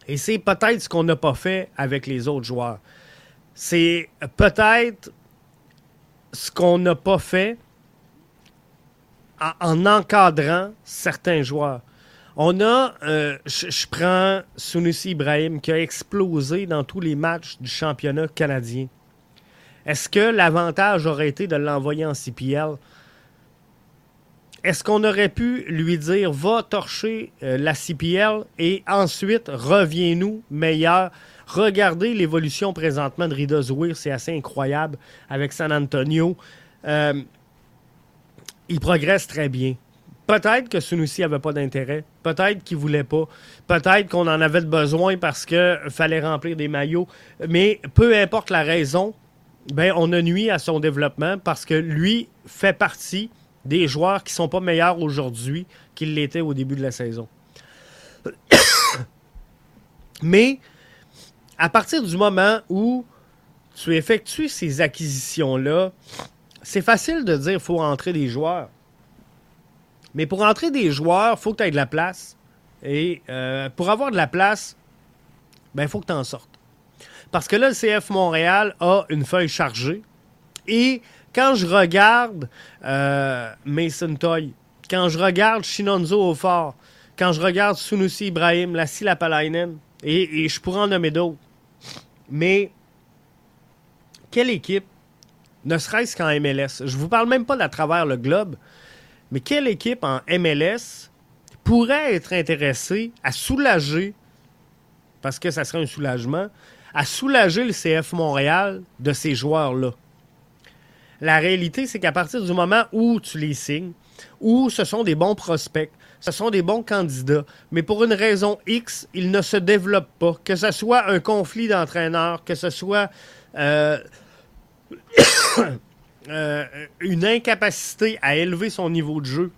Et c'est peut-être ce qu'on n'a pas fait avec les autres joueurs. C'est peut-être ce qu'on n'a pas fait en, encadrant certains joueurs. On a, euh, je prends Sunusi Ibrahim qui a explosé dans tous les matchs du championnat canadien. Est-ce que l'avantage aurait été de l'envoyer en CPL? Est-ce qu'on aurait pu lui dire va torcher euh, la CPL et ensuite reviens-nous meilleur? Regardez l'évolution présentement de Rida Zouir, c'est assez incroyable avec San Antonio. Euh, il progresse très bien. Peut-être que Sunusi n'avait pas d'intérêt. Peut-être qu'il ne voulait pas. Peut-être qu'on en avait besoin parce qu'il fallait remplir des maillots. Mais peu importe la raison, ben, on a nuit à son développement parce que lui fait partie des joueurs qui ne sont pas meilleurs aujourd'hui qu'ils l'étaient au début de la saison. Mais à partir du moment où tu effectues ces acquisitions-là, c'est facile de dire qu'il faut entrer des joueurs. Mais pour entrer des joueurs, il faut que tu aies de la place. Et euh, pour avoir de la place, il ben, faut que tu en sortes. Parce que là, le CF Montréal a une feuille chargée. Et quand je regarde euh, Mason Toy, quand je regarde Shinonzo Ofar, quand je regarde Sunusi Ibrahim, Lassi Lapalainen, et, et je pourrais en nommer d'autres. Mais quelle équipe, ne serait-ce qu'en MLS, je vous parle même pas d'à travers le globe, mais quelle équipe en MLS pourrait être intéressée à soulager, parce que ça serait un soulagement, à soulager le CF Montréal de ces joueurs-là? La réalité, c'est qu'à partir du moment où tu les signes, où ce sont des bons prospects, ce sont des bons candidats, mais pour une raison X, ils ne se développent pas. Que ce soit un conflit d'entraîneurs, que ce soit euh, euh, une incapacité à élever son niveau de jeu,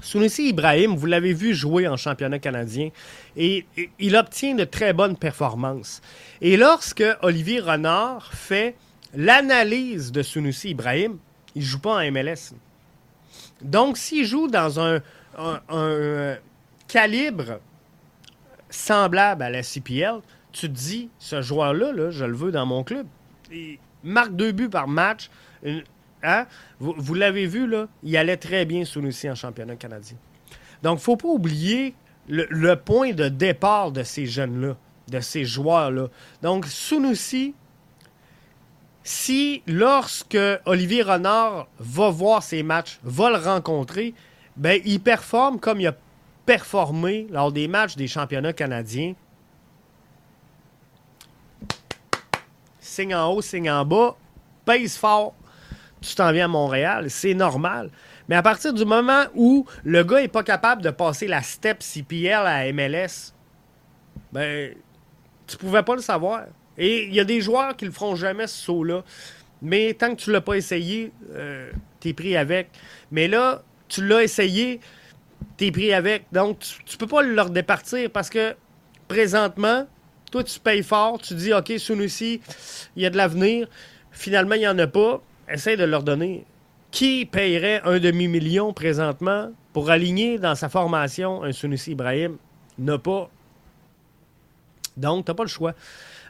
Sunusi Ibrahim, vous l'avez vu jouer en championnat canadien et, il obtient de très bonnes performances. Et lorsque Olivier Renard fait l'analyse de Sunusi Ibrahim, il ne joue pas en MLS. Donc, s'il joue dans un, euh, calibre semblable à la CPL, tu te dis, ce joueur-là, je le veux dans mon club. Il marque deux buts par match, Hein? Vous, l'avez vu, là, il allait très bien Sunusi en championnat canadien. Donc, faut pas oublier le, point de départ de ces jeunes-là, de ces joueurs-là. Donc, Sunusi, si lorsque Olivier Renard va voir ses matchs, va le rencontrer, ben, il performe comme il a performé lors des matchs des championnats canadiens. Signe en haut, signe en bas, pèse fort, tu t'en viens à Montréal, c'est normal. Mais à partir du moment où le gars n'est pas capable de passer la step CPL à MLS, ben, tu pouvais pas le savoir. Et il y a des joueurs qui le feront jamais ce saut-là. Mais tant que tu l'as pas essayé, euh, tu es pris avec. Mais là, tu l'as essayé, tu es pris avec. Donc, tu, peux pas leur départir parce que présentement, toi, tu payes fort, tu dis, OK, Sunusi, il y a de l'avenir. Finalement, il n'y en a pas essaie de leur donner qui payerait un demi-million présentement pour aligner dans sa formation un Sunusi Ibrahim? N'a pas. Donc, tu n'as pas le choix.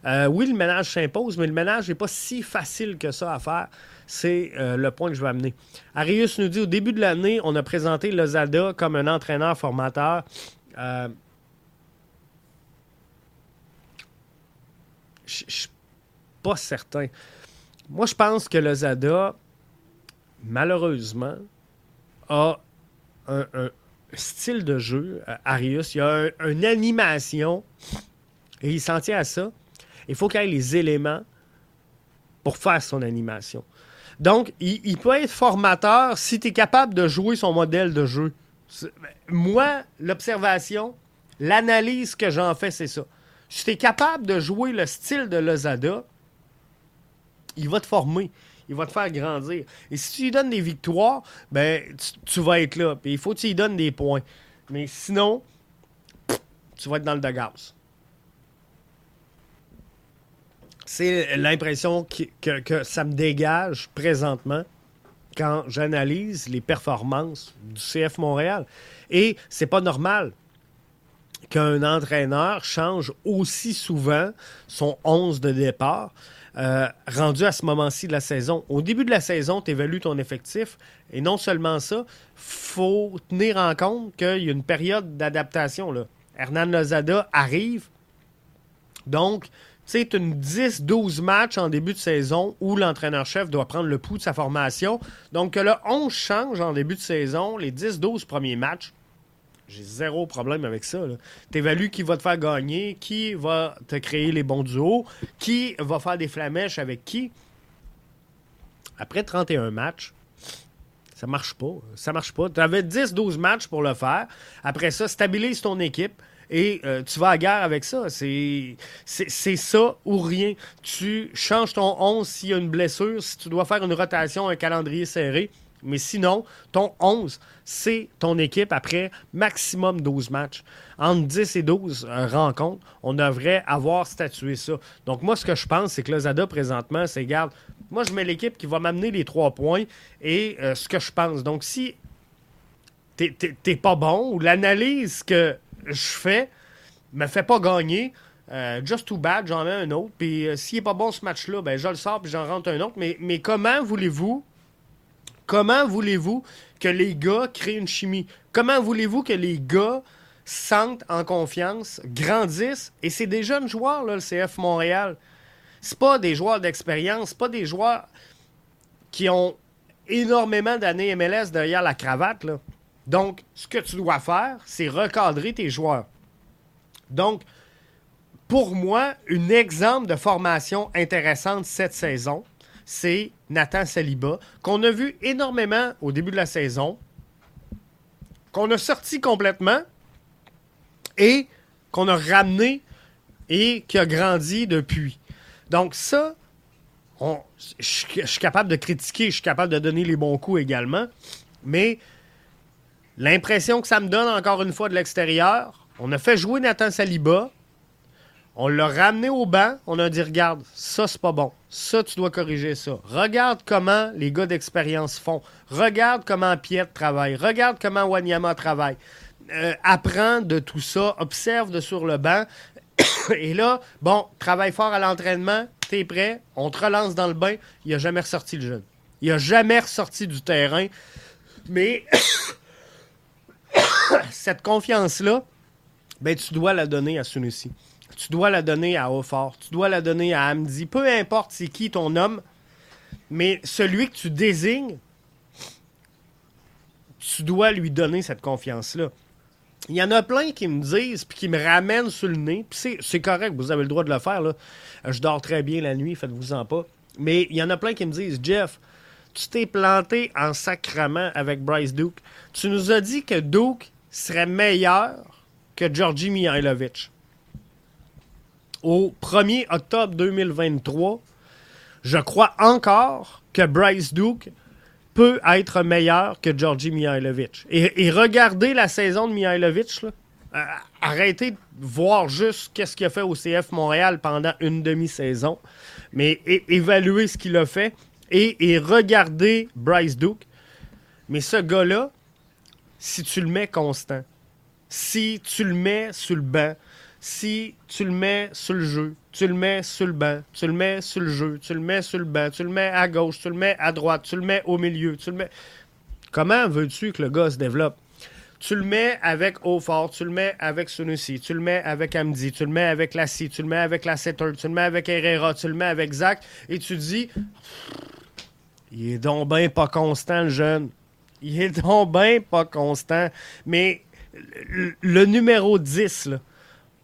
Euh, oui, le ménage s'impose, mais le ménage n'est pas si facile que ça à faire. C'est euh, le point que je vais amener. Arius nous dit au début de l'année, on a présenté Lozada comme un entraîneur-formateur. Euh, je suis pas certain. Moi, je pense que le Zada, malheureusement, a un, style de jeu, euh, Arius. Il a une animation et il s'en tient à ça. Il faut qu'il ait les éléments pour faire son animation. Donc, il, peut être formateur si tu es capable de jouer son modèle de jeu. Moi, l'observation, l'analyse que j'en fais, c'est ça. Si tu es capable de jouer le style de Lozada, il va te former. Il va te faire grandir. Et si tu lui donnes des victoires, ben, tu, vas être là. Puis il faut que tu lui donnes des points. Mais sinon, tu vas être dans le doghouse. C'est l'impression que, ça me dégage présentement quand j'analyse les performances du CF Montréal. Et c'est pas normal qu'un entraîneur change aussi souvent son 11 de départ. Euh, rendu à ce moment-ci de la saison. Au début de la saison, tu évalues ton effectif. Et non seulement ça, faut tenir en compte qu'il y a une période d'adaptation. Hernan Lozada arrive. Donc, tu une 10-12 matchs en début de saison où l'entraîneur-chef doit prendre le pouls de sa formation. Donc, que le 11 change en début de saison, les 10-12 premiers matchs, j'ai zéro problème avec ça. Tu évalues qui va te faire gagner, qui va te créer les bons duos, qui va faire des flamèches avec qui. Après 31 matchs, ça marche pas. Ça marche pas. Tu avais 10-12 matchs pour le faire. Après ça, stabilise ton équipe. Et euh, tu vas à guerre avec ça. C'est ça ou rien. Tu changes ton 11 s'il y a une blessure, si tu dois faire une rotation, un calendrier serré. Mais sinon, ton 11, c'est ton équipe après maximum 12 matchs. Entre 10 et 12 euh, rencontres, on devrait avoir statué ça. Donc, moi, ce que je pense, c'est que le Zada, présentement, c'est, garde, moi, je mets l'équipe qui va m'amener les trois points et euh, ce que je pense. Donc, si t'es pas bon ou l'analyse que je fais me fait pas gagner, euh, just too bad, j'en mets un autre. Puis s'il est pas bon ce match-là, ben je le sors puis j'en rentre un autre. Mais, comment voulez-vous Comment voulez-vous que les gars créent une chimie? Comment voulez-vous que les gars sentent en confiance, grandissent? Et c'est des jeunes joueurs, là, le CF Montréal. C'est pas des joueurs d'expérience, pas des joueurs qui ont énormément d'années MLS derrière la cravate. Donc, ce que tu dois faire, c'est recadrer tes joueurs. Donc, pour moi, un exemple de formation intéressante cette saison, c'est Nathan Saliba, qu'on a vu énormément au début de la saison, qu'on a sorti complètement et qu'on a ramené et qui a grandi depuis. Donc ça, je suis capable de critiquer, je suis capable de donner les bons coups également, mais l'impression que ça me donne encore une fois de l'extérieur, on a fait jouer Nathan Saliba, on l'a ramené au banc. On a dit regarde, ça, c'est pas bon. Ça, tu dois corriger ça. Regarde comment les gars d'expérience font. Regarde comment Piet travaille. Regarde comment Wanyama travaille. Euh, apprends de tout ça. Observe de sur le banc. Et là, bon, travaille fort à l'entraînement. T'es prêt? On te relance dans le bain. Il a jamais ressorti le jeune. Il a jamais ressorti du terrain. Mais cette confiance-là, ben, tu dois la donner à Sunusi tu dois la donner à Hautfort, tu dois la donner à Hamdi, peu importe c'est qui ton homme, mais celui que tu désignes, tu dois lui donner cette confiance-là. Il y en a plein qui me disent, puis qui me ramènent sur le nez, puis c'est correct, vous avez le droit de le faire, là. Je dors très bien la nuit, faites-vous-en pas. Mais il y en a plein qui me disent, Jeff, tu t'es planté en sacrament avec Bryce Duke. Tu nous as dit que Duke serait meilleur que Georgi Mihailovic au 1er octobre 2023, je crois encore que Bryce Duke peut être meilleur que Georgi Mihailovic. Et, regardez la saison de Mihailovic. Euh, arrêtez de voir juste qu'est-ce qu'il a fait au CF Montréal pendant une demi-saison, mais évaluez ce qu'il a fait et, et regardez Bryce Duke. Mais ce gars-là, si tu le mets constant, si tu le mets sur le banc, si tu le mets sur le jeu, tu le mets sur le banc, tu le mets sur le jeu, tu le mets sur le banc, tu le mets à gauche, tu le mets à droite, tu le mets au milieu, tu le mets. Comment veux-tu que le gars se développe? Tu le mets avec Aufort, tu le mets avec Sunusi, tu le mets avec Amdi, tu le mets avec Lassie, tu le mets avec Lasseter, tu le mets avec Herrera, tu le mets avec Zach, et tu dis Il est donc bien pas constant, le jeune. Il est donc bien pas constant. Mais le, numéro 10, là,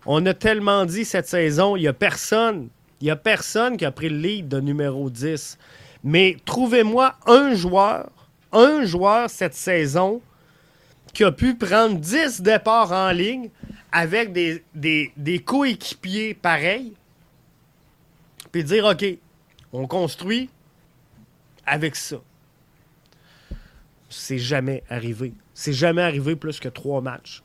on a tellement dit cette saison, il n'y a personne, il y a personne qui a pris le lead de numéro 10. Mais trouvez-moi un joueur, un joueur cette saison qui a pu prendre 10 départs en ligne avec des, des, coéquipiers pareils, puis dire, OK, on construit avec ça. C'est jamais arrivé. C'est jamais arrivé plus que trois matchs.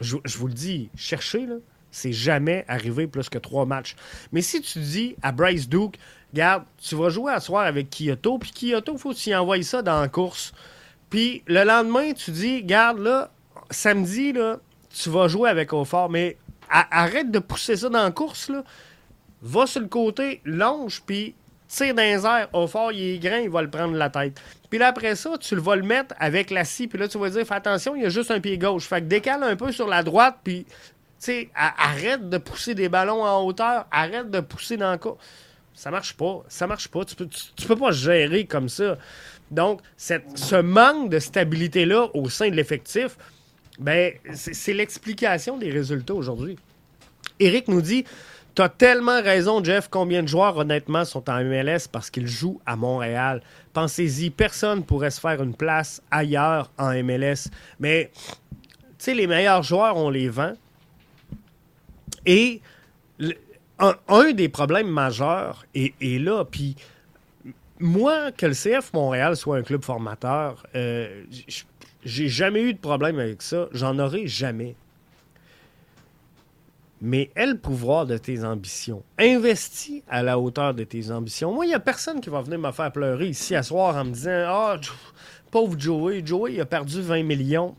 Je, vous le dis, cherchez, là. C'est jamais arrivé plus que trois matchs. Mais si tu dis à Bryce Duke, regarde, tu vas jouer à soir avec Kyoto, puis Kyoto, il faut que tu envoies ça dans la course. Puis le lendemain, tu dis, garde là, samedi, là, tu vas jouer avec Aufort, mais arrête de pousser ça dans la course, là. Va sur le côté, longe, puis tire dans les airs. Aufort, il est grand, il va le prendre la tête. Puis là, après ça, tu le vas le mettre avec la scie, puis là, tu vas dire, fais attention, il y a juste un pied gauche. Fait que décale un peu sur la droite, puis sais, arrête de pousser des ballons en hauteur, arrête de pousser dans le cas. Ça marche pas. Ça marche pas. Tu peux, peux pas gérer comme ça. Donc, ce manque de stabilité-là au sein de l'effectif, ben, c'est l'explication des résultats aujourd'hui. Eric nous dit tu as tellement raison, Jeff. Combien de joueurs, honnêtement, sont en MLS parce qu'ils jouent à Montréal? Pensez-y, personne pourrait se faire une place ailleurs en MLS. Mais, tu sais, les meilleurs joueurs, on les vend. Et un, des problèmes majeurs est, là. Puis moi, que le CF Montréal soit un club formateur, euh, j'ai jamais eu de problème avec ça. J'en aurai jamais. Mais aie le pouvoir de tes ambitions. Investis à la hauteur de tes ambitions. Moi, il n'y a personne qui va venir me faire pleurer ici à soir en me disant Ah, pauvre Joey, Joey, il a perdu 20 millions.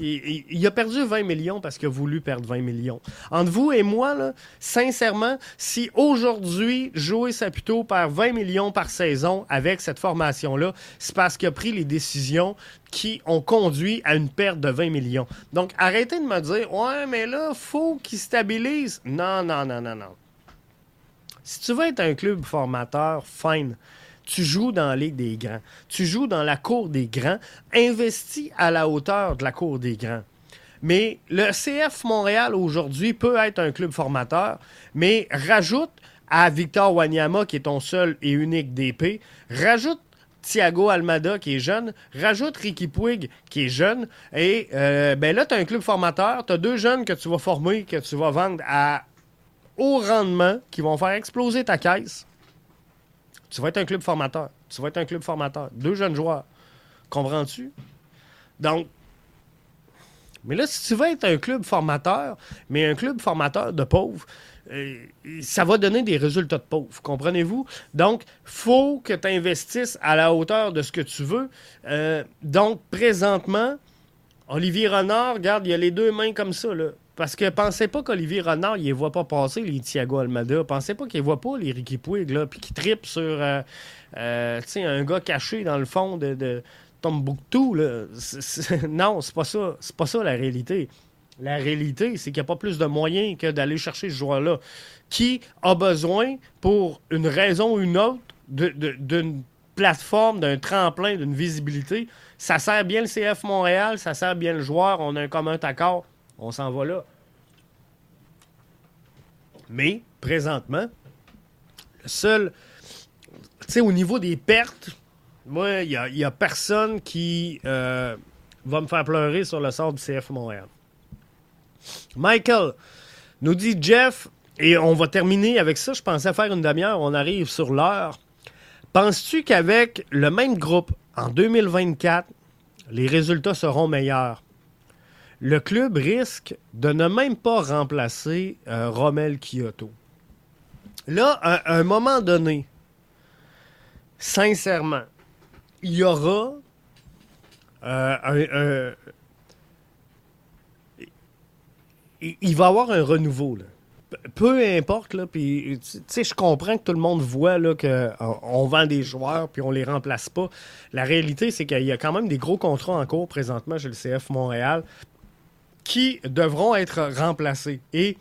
Il, a perdu 20 millions parce qu'il a voulu perdre 20 millions. Entre vous et moi, là, sincèrement, si aujourd'hui, Joey Saputo perd 20 millions par saison avec cette formation-là, c'est parce qu'il a pris les décisions qui ont conduit à une perte de 20 millions. Donc, arrêtez de me dire, ouais, mais là, faut qu'il stabilise. Non, non, non, non, non. Si tu veux être un club formateur, fine tu joues dans la des Grands. Tu joues dans la cour des grands. Investis à la hauteur de la cour des grands. Mais le CF Montréal aujourd'hui peut être un club formateur, mais rajoute à Victor Wanyama, qui est ton seul et unique DP, rajoute Thiago Almada, qui est jeune, rajoute Ricky Puig, qui est jeune, et euh, ben là, tu as un club formateur, tu as deux jeunes que tu vas former, que tu vas vendre à haut rendement, qui vont faire exploser ta caisse. Tu vas être un club formateur. Tu vas être un club formateur. Deux jeunes joueurs. Comprends-tu? Donc, mais là, si tu veux être un club formateur, mais un club formateur de pauvres, euh, ça va donner des résultats de pauvres. Comprenez-vous? Donc, faut que tu investisses à la hauteur de ce que tu veux. Euh, donc, présentement, Olivier Renard, regarde, il a les deux mains comme ça. Là. Parce que pensez pas qu'Olivier Renard, il les voit pas passer, les Thiago Almada. Pensez pas qu'il voit pas les Ricky Puig, là, puis qu'il tripe sur euh, euh, un gars caché dans le fond de, de Tombouctou. Là. non, c'est pas ça. C'est pas ça la réalité. La réalité, c'est qu'il n'y a pas plus de moyens que d'aller chercher ce joueur-là. Qui a besoin, pour une raison ou une autre, d'une plateforme, d'un tremplin, d'une visibilité. Ça sert bien le CF Montréal, ça sert bien le joueur, on a un commun accord on s'en va là. Mais, présentement, le seul. Tu sais, au niveau des pertes, moi, il n'y a, personne qui euh, va me faire pleurer sur le sort du CF Montréal. Michael nous dit Jeff, et on va terminer avec ça. Je pensais faire une demi-heure, on arrive sur l'heure. Penses-tu qu'avec le même groupe en 2024, les résultats seront meilleurs? Le club risque de ne même pas remplacer euh, Rommel Kyoto. Là, à, un moment donné, sincèrement, il y aura euh, un, il va y avoir un renouveau. Peu importe, là, je comprends que tout le monde voit là, qu'on vend des joueurs puis on les remplace pas. La réalité, c'est qu'il y a quand même des gros contrats en cours présentement chez le CF Montréal qui devront être remplacés. Et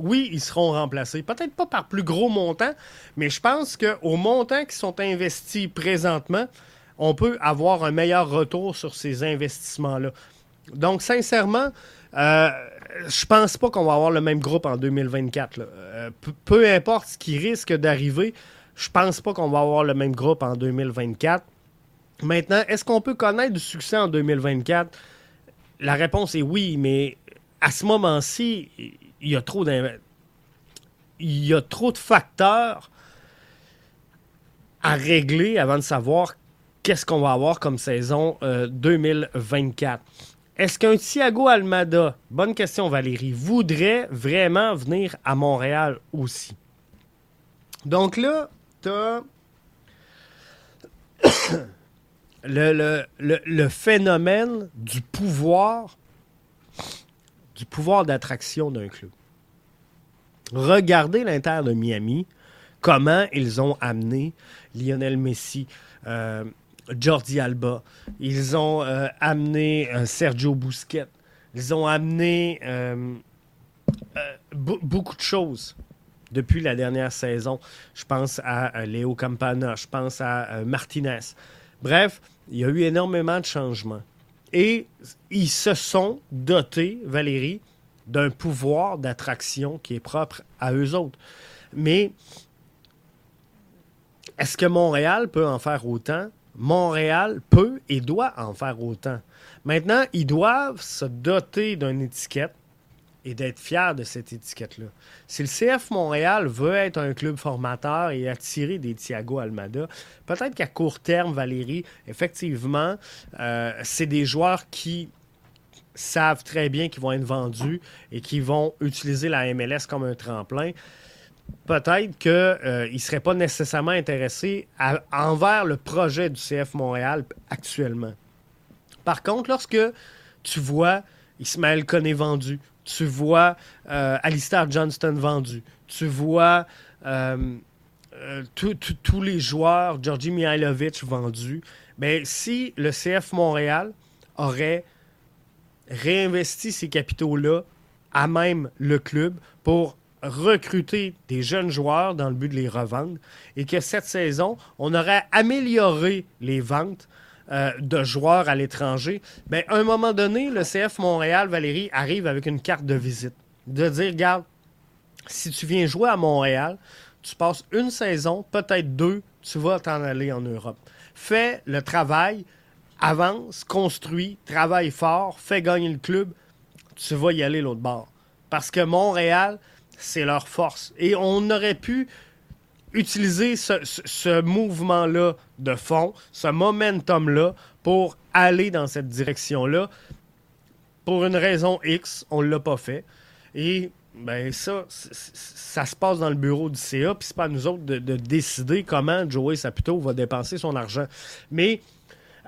oui, ils seront remplacés. Peut-être pas par plus gros montants, mais je pense qu'au montant qui sont investis présentement, on peut avoir un meilleur retour sur ces investissements-là. Donc, sincèrement, euh, je pense pas qu'on va avoir le même groupe en 2024. Euh, peu importe ce qui risque d'arriver, je pense pas qu'on va avoir le même groupe en 2024. Maintenant, est-ce qu'on peut connaître du succès en 2024? La réponse est oui, mais à ce moment-ci, il y a trop de facteurs à régler avant de savoir qu'est-ce qu'on va avoir comme saison 2024. Euh, Est-ce qu'un Thiago Almada, bonne question Valérie, voudrait vraiment venir à Montréal aussi? Donc là, tu le, phénomène du pouvoir, du pouvoir d'attraction d'un club. Regardez l'Inter de Miami, comment ils ont amené Lionel Messi, euh, Jordi Alba, ils ont euh, amené euh, Sergio Busquets, ils ont amené beaucoup de choses depuis la dernière saison. Je pense à Léo Campana, je pense à Martinez. Bref, il y a eu énormément de changements. Et ils se sont dotés, Valérie, d'un pouvoir d'attraction qui est propre à eux autres. Mais est-ce que Montréal peut en faire autant? Montréal peut et doit en faire autant. Maintenant, ils doivent se doter d'une étiquette et d'être fier de cette étiquette-là. Si le CF Montréal veut être un club formateur et attirer des Thiago Almada, peut-être qu'à court terme, Valérie, effectivement, euh, c'est des joueurs qui savent très bien qu'ils vont être vendus et qui vont utiliser la MLS comme un tremplin. Peut-être qu'ils euh, ne seraient pas nécessairement intéressés envers le projet du CF Montréal actuellement. Par contre, lorsque tu vois Ismaël Koné vendu, tu vois euh, Alistair Johnston vendu, tu vois euh, euh, tous les joueurs, Georgi Mihailovic vendus, mais si le CF Montréal aurait réinvesti ces capitaux-là à même le club pour recruter des jeunes joueurs dans le but de les revendre et que cette saison, on aurait amélioré les ventes euh, de joueurs à l'étranger, ben, à un moment donné, le CF Montréal, Valérie, arrive avec une carte de visite. De dire, regarde, si tu viens jouer à Montréal, tu passes une saison, peut-être deux, tu vas t'en aller en Europe. Fais le travail, avance, construis, travaille fort, fais gagner le club, tu vas y aller l'autre bord. Parce que Montréal, c'est leur force. Et on aurait pu utiliser ce, mouvement-là de fond, ce momentum-là, pour aller dans cette direction-là. Pour une raison X, on ne l'a pas fait. Et ben ça, ça se passe dans le bureau du CA, puis c'est pas à nous autres de, décider comment Joey Saputo va dépenser son argent. Mais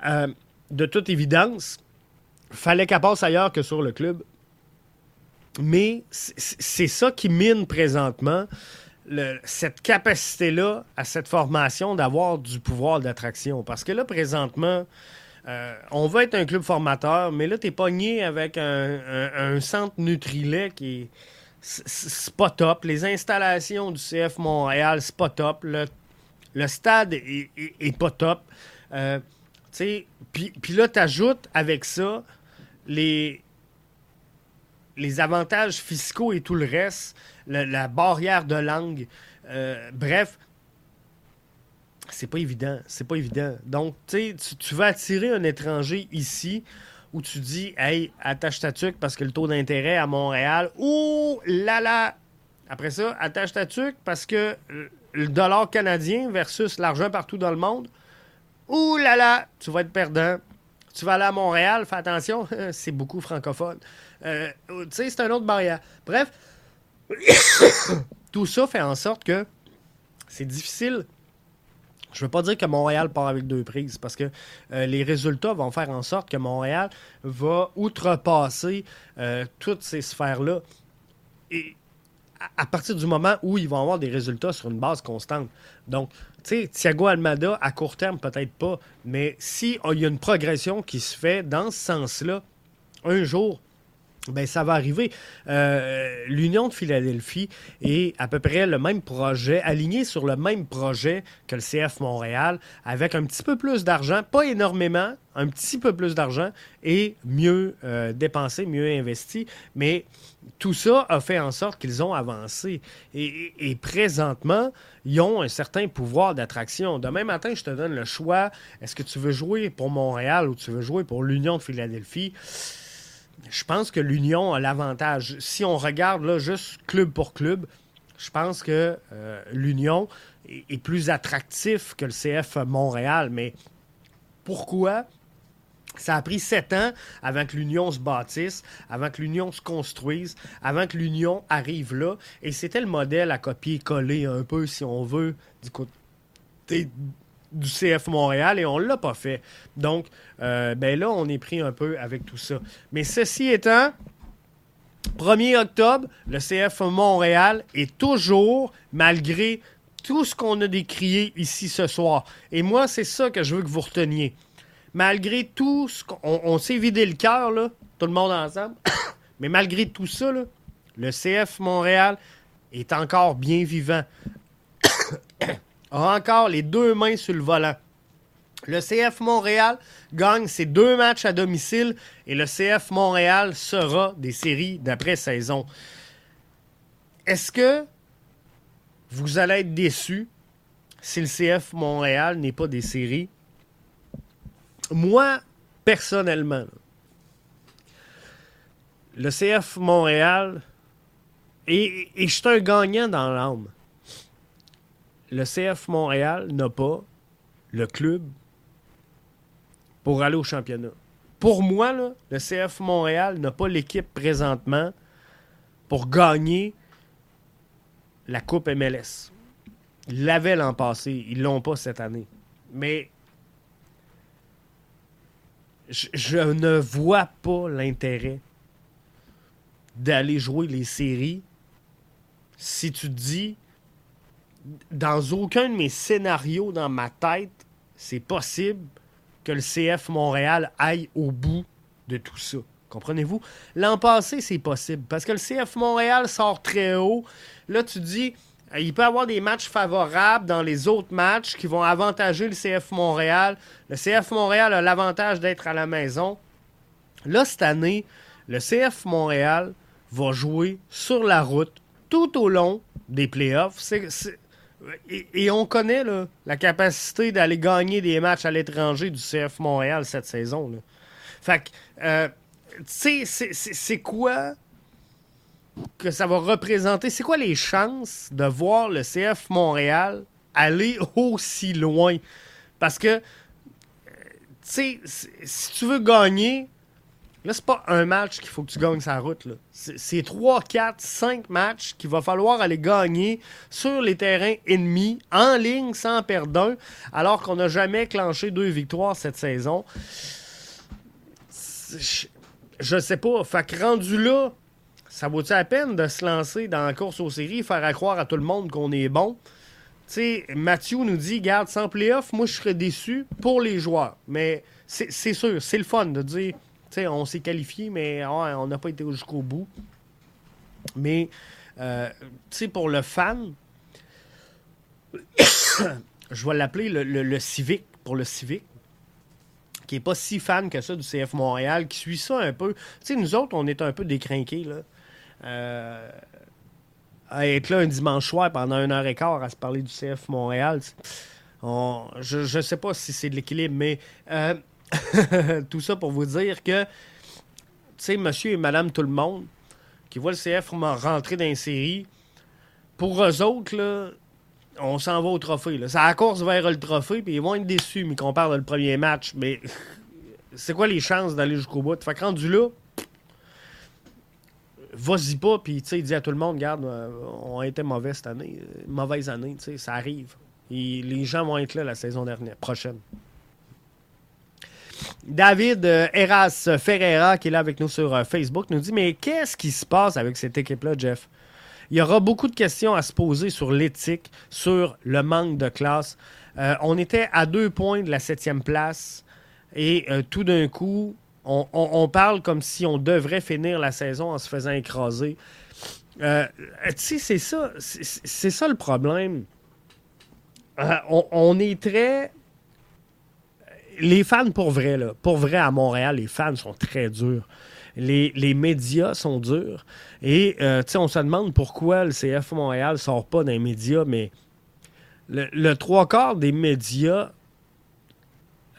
euh, de toute évidence, fallait qu'elle passe ailleurs que sur le club. Mais c'est ça qui mine présentement cette capacité-là à cette formation d'avoir du pouvoir d'attraction. Parce que là, présentement, euh, on veut être un club formateur, mais là, tu es pogné avec un, centre Nutrilait qui est. C'est pas top. Les installations du CF Montréal, c'est pas top. Le, stade est, pas top. Euh, puis là, tu ajoutes avec ça les, les avantages fiscaux et tout le reste la, barrière de langue. Euh, bref, c'est pas évident. C'est pas évident. Donc, tu, vas attirer un étranger ici où tu dis, hey, attache ta tuque parce que le taux d'intérêt à Montréal, ouh là là! Après ça, attache ta tuque parce que le dollar canadien versus l'argent partout dans le monde, ouh là là, tu vas être perdant. Tu vas aller à Montréal, fais attention, c'est beaucoup francophone. Euh, tu sais, c'est un autre barrière. Bref, Tout ça fait en sorte que c'est difficile. Je ne veux pas dire que Montréal part avec deux prises parce que euh, les résultats vont faire en sorte que Montréal va outrepasser euh, toutes ces sphères-là. Et à partir du moment où ils vont avoir des résultats sur une base constante. Donc, tu sais, Thiago Almada, à court terme, peut-être pas, mais s'il y a une progression qui se fait dans ce sens-là, un jour, ben, ça va arriver. Euh, L'Union de Philadelphie est à peu près le même projet, aligné sur le même projet que le CF Montréal, avec un petit peu plus d'argent, pas énormément, un petit peu plus d'argent et mieux euh, dépensé, mieux investi. Mais tout ça a fait en sorte qu'ils ont avancé. Et, et, présentement, ils ont un certain pouvoir d'attraction. Demain matin, je te donne le choix. Est-ce que tu veux jouer pour Montréal ou tu veux jouer pour l'Union de Philadelphie? Je pense que l'Union a l'avantage. Si on regarde là, juste club pour club, je pense que euh, l'Union est, plus attractif que le CF Montréal. Mais pourquoi? Ça a pris sept ans avant que l'Union se bâtisse, avant que l'Union se construise, avant que l'Union arrive là. Et c'était le modèle à copier-coller un peu, si on veut, du côté du CF Montréal et on ne l'a pas fait. Donc, euh, ben là, on est pris un peu avec tout ça. Mais ceci étant, 1er octobre, le CF Montréal est toujours, malgré tout ce qu'on a décrié ici ce soir. Et moi, c'est ça que je veux que vous reteniez. Malgré tout ce qu'on on, s'est vidé le cœur, là, tout le monde ensemble, mais malgré tout ça, le CF Montréal est encore bien vivant a encore les deux mains sur le volant. Le CF Montréal gagne ses deux matchs à domicile et le CF Montréal sera des séries d'après-saison. Est-ce que vous allez être déçu si le CF Montréal n'est pas des séries? Moi, personnellement, le CF Montréal et, et je suis un gagnant dans l'âme. Le CF Montréal n'a pas le club pour aller au championnat. Pour moi, le CF Montréal n'a pas l'équipe présentement pour gagner la Coupe MLS. Ils l'avaient l'an passé, ils l'ont pas cette année. Mais je, ne vois pas l'intérêt d'aller jouer les séries si tu dis dans aucun de mes scénarios dans ma tête, c'est possible que le CF Montréal aille au bout de tout ça. Comprenez-vous? L'an passé, c'est possible parce que le CF Montréal sort très haut. Là, tu dis, il peut avoir des matchs favorables dans les autres matchs qui vont avantager le CF Montréal. Le CF Montréal a l'avantage d'être à la maison. Là, cette année, le CF Montréal va jouer sur la route tout au long des playoffs. C'est, c'est- et, on connaît la capacité d'aller gagner des matchs à l'étranger du CF Montréal cette saison. Fait que, euh, c'est- quoi que ça va représenter? C'est quoi les chances de voir le CF Montréal aller aussi loin? Parce que, euh, tu sais, si tu veux gagner, Là, c'est pas un match qu'il faut que tu gagnes sa route. C'est c'est 3, 4, 5 matchs qu'il va falloir aller gagner sur les terrains ennemis, en ligne, sans perdre un, alors qu'on n'a jamais clenché deux victoires cette saison. Je, je sais pas. Fait que rendu là, ça vaut-il la peine de se lancer dans la course aux séries, faire à croire à tout le monde qu'on est bon? Tu sais, Mathieu nous dit, garde, sans playoff, moi je serais déçu pour les joueurs. Mais c'est sûr, c'est le fun de dire, on s'est qualifié, mais on n'a pas été jusqu'au bout. Mais, euh, pour le fan, je vais l'appeler le, le, civique, pour le civique, qui est pas si fan que ça du CF Montréal, qui suit ça un peu. Tu nous autres, on est un peu décrinqués, là. Euh, à être là un dimanche soir pendant une heure et quart à se parler du CF Montréal, je ne sais pas si c'est de l'équilibre, mais euh, tout ça pour vous dire que, tu sais, monsieur et madame tout le monde qui voient le CF rentrer dans une série, pour eux autres, on s'en va au trophée. la course vers le trophée, puis ils vont être déçus, mais qu'on parle le premier match. Mais c'est quoi les chances d'aller jusqu'au bout? Fait que rendu là, vas-y pas, puis tu dis à tout le monde, regarde, euh, on a été mauvais cette année, euh, mauvaise année, ça arrive. Et les gens vont être là la saison dernière, prochaine. David euh, Eras Ferreira, qui est là avec nous sur euh, Facebook, nous dit Mais qu'est-ce qui se passe avec cette équipe-là, Jeff? Il y aura beaucoup de questions à se poser sur l'éthique, sur le manque de classe. Euh, on était à deux points de la septième place et tout d'un coup, on, parle comme si on devrait finir la saison en se faisant écraser. Tu sais, c'est ça, c'est ça le problème. On est très. Les fans, pour vrai, là, pour vrai, à Montréal, les fans sont très durs. Les, les médias sont durs. Et, euh, tu sais, on se demande pourquoi le CF Montréal sort pas dans les médias, mais le, trois quarts des médias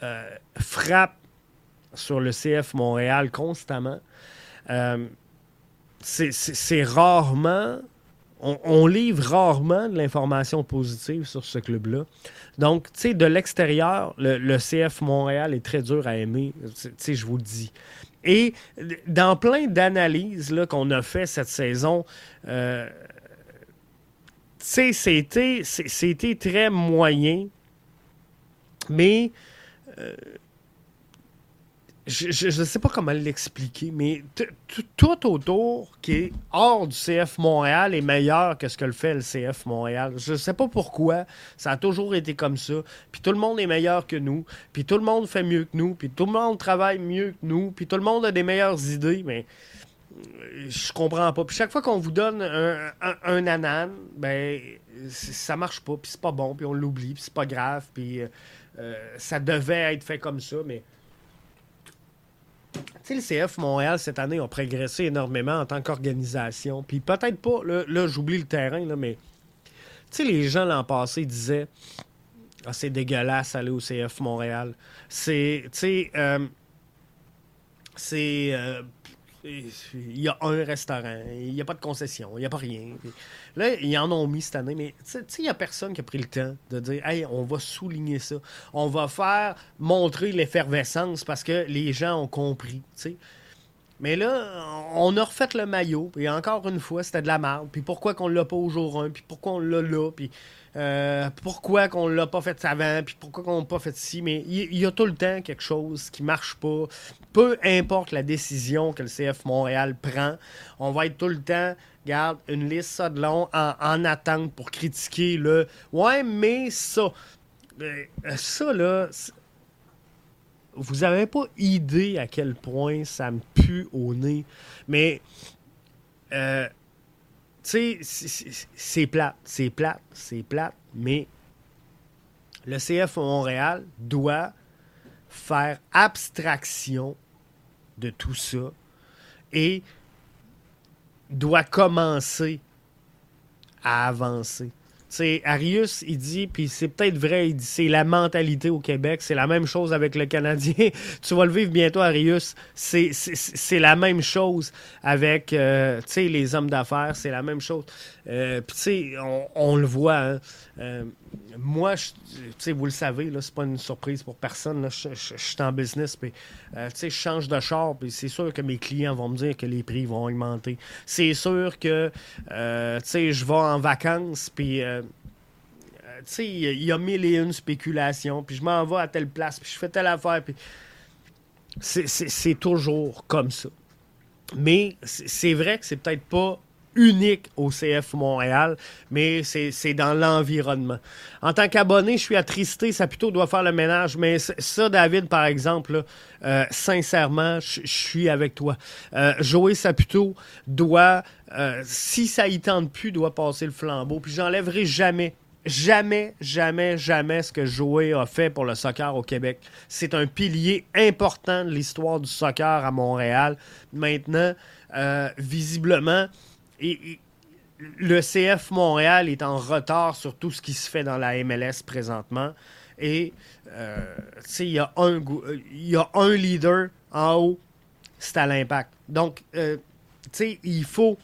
euh, frappent sur le CF Montréal constamment. Euh, c'est rarement. On, livre rarement de l'information positive sur ce club-là. Donc, tu sais, de l'extérieur, le, CF Montréal est très dur à aimer. Tu sais, je vous le dis. Et dans plein d'analyses qu'on a fait cette saison, euh, tu sais, c'était très moyen. Mais euh, je ne sais pas comment l'expliquer, mais tout autour qui est hors du CF Montréal est meilleur que ce que le fait le CF Montréal. Je ne sais pas pourquoi. Ça a toujours été comme ça. Puis tout le monde est meilleur que nous. Puis tout le monde fait mieux que nous. Puis tout le monde travaille mieux que nous. Puis tout le monde a des meilleures idées. Mais euh, je comprends pas. Puis chaque fois qu'on vous donne un, un, anan, ben ça marche pas. Puis c'est pas bon. Puis on l'oublie. Puis c'est pas grave. Puis euh, euh, ça devait être fait comme ça. Mais tu sais, le CF Montréal, cette année, a progressé énormément en tant qu'organisation. Puis peut-être pas, là, là, j'oublie le terrain, là, mais tu sais, les gens l'an passé disaient Ah, c'est dégueulasse aller au CF Montréal. C'est, tu sais, euh, c'est. euh, il y a un restaurant, il n'y a pas de concession, il n'y a pas rien. Là, ils en ont mis cette année, mais tu sais, il n'y a personne qui a pris le temps de dire Hey, on va souligner ça. On va faire montrer l'effervescence parce que les gens ont compris. Mais là, on a refait le maillot, puis encore une fois, c'était de la merde. Puis pourquoi qu'on l'a pas au jour 1, puis pourquoi on l'a là, puis euh, pourquoi qu'on l'a pas fait avant, puis pourquoi qu'on l'a pas fait ci. Mais il y, a tout le temps quelque chose qui marche pas. Peu importe la décision que le CF Montréal prend, on va être tout le temps, garde, une liste ça de long en, attente pour critiquer le « Ouais, mais ça... Euh, » Ça, là vous avez pas idée à quel point ça me pue au nez. Mais, euh, tu sais, c'est plate, c'est plate, c'est plate, mais le CF Montréal doit faire abstraction de tout ça et doit commencer à avancer c'est Arius, il dit, puis c'est peut-être vrai, il dit c'est la mentalité au Québec, c'est la même chose avec le Canadien. tu vas le vivre bientôt, Arius. C'est la même chose avec euh, les hommes d'affaires, c'est la même chose. Euh, tu sais, on, le voit. Hein. Euh, moi, vous le savez, là, c'est pas une surprise pour personne. Je, suis en business, puis je change de char, puis c'est sûr que mes clients vont me dire que les prix vont augmenter. C'est sûr que je vais en vacances, puis sais, il y a mille et une spéculations, puis je m'en vais à telle place, puis je fais telle affaire, puis c'est toujours comme ça. Mais c'est vrai que c'est peut-être pas unique au CF Montréal, mais c'est dans l'environnement. En tant qu'abonné, je suis attristé, ça plutôt doit faire le ménage, mais ça, David, par exemple, euh, sincèrement, je suis avec toi. Euh, Joey Saputo doit, euh, si ça y tente plus, doit passer le flambeau, puis j'enlèverai jamais jamais, jamais, jamais ce que Joey a fait pour le soccer au Québec. C'est un pilier important de l'histoire du soccer à Montréal. Maintenant, euh, visiblement, le CF Montréal est en retard sur tout ce qui se fait dans la MLS présentement. Et, euh, il y, a un, y a un leader en haut, c'est à l'impact. Donc, euh, il faut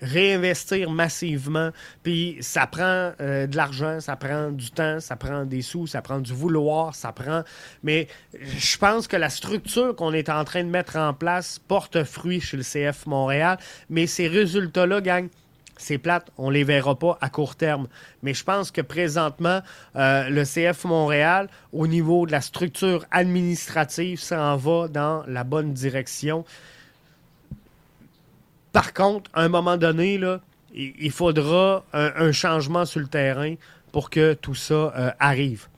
réinvestir massivement. Puis ça prend euh, de l'argent, ça prend du temps, ça prend des sous, ça prend du vouloir, ça prend. Mais je pense que la structure qu'on est en train de mettre en place porte fruit chez le CF Montréal. Mais ces résultats-là, gang, c'est plate, on les verra pas à court terme. Mais je pense que présentement, euh, le CF Montréal, au niveau de la structure administrative, s'en va dans la bonne direction. Par contre, à un moment donné, il faudra un, changement sur le terrain pour que tout ça euh, arrive.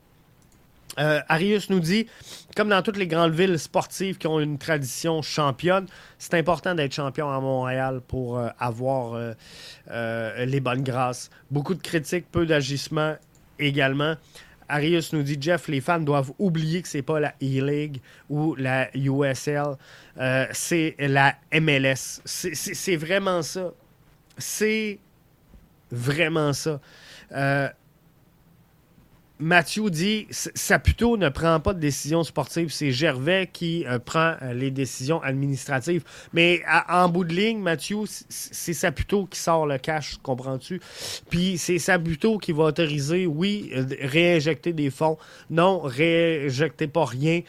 Euh, Arius nous dit, comme dans toutes les grandes villes sportives qui ont une tradition championne, c'est important d'être champion à Montréal pour euh, avoir les bonnes grâces. Beaucoup de critiques, peu d'agissements également. Arius nous dit Jeff, les fans doivent oublier que c'est pas la E-League ou la USL, euh, c'est la MLS. C'est vraiment ça. C'est vraiment ça. Euh, Mathieu dit Saputo ne prend pas de décision sportive, c'est Gervais qui euh, prend euh, les décisions administratives. Mais en bout de ligne, Mathieu, c'est Saputo qui sort le cash, comprends-tu? Puis c'est Saputo qui va autoriser, oui, euh, réinjecter des fonds. Non, réinjectez pas rien.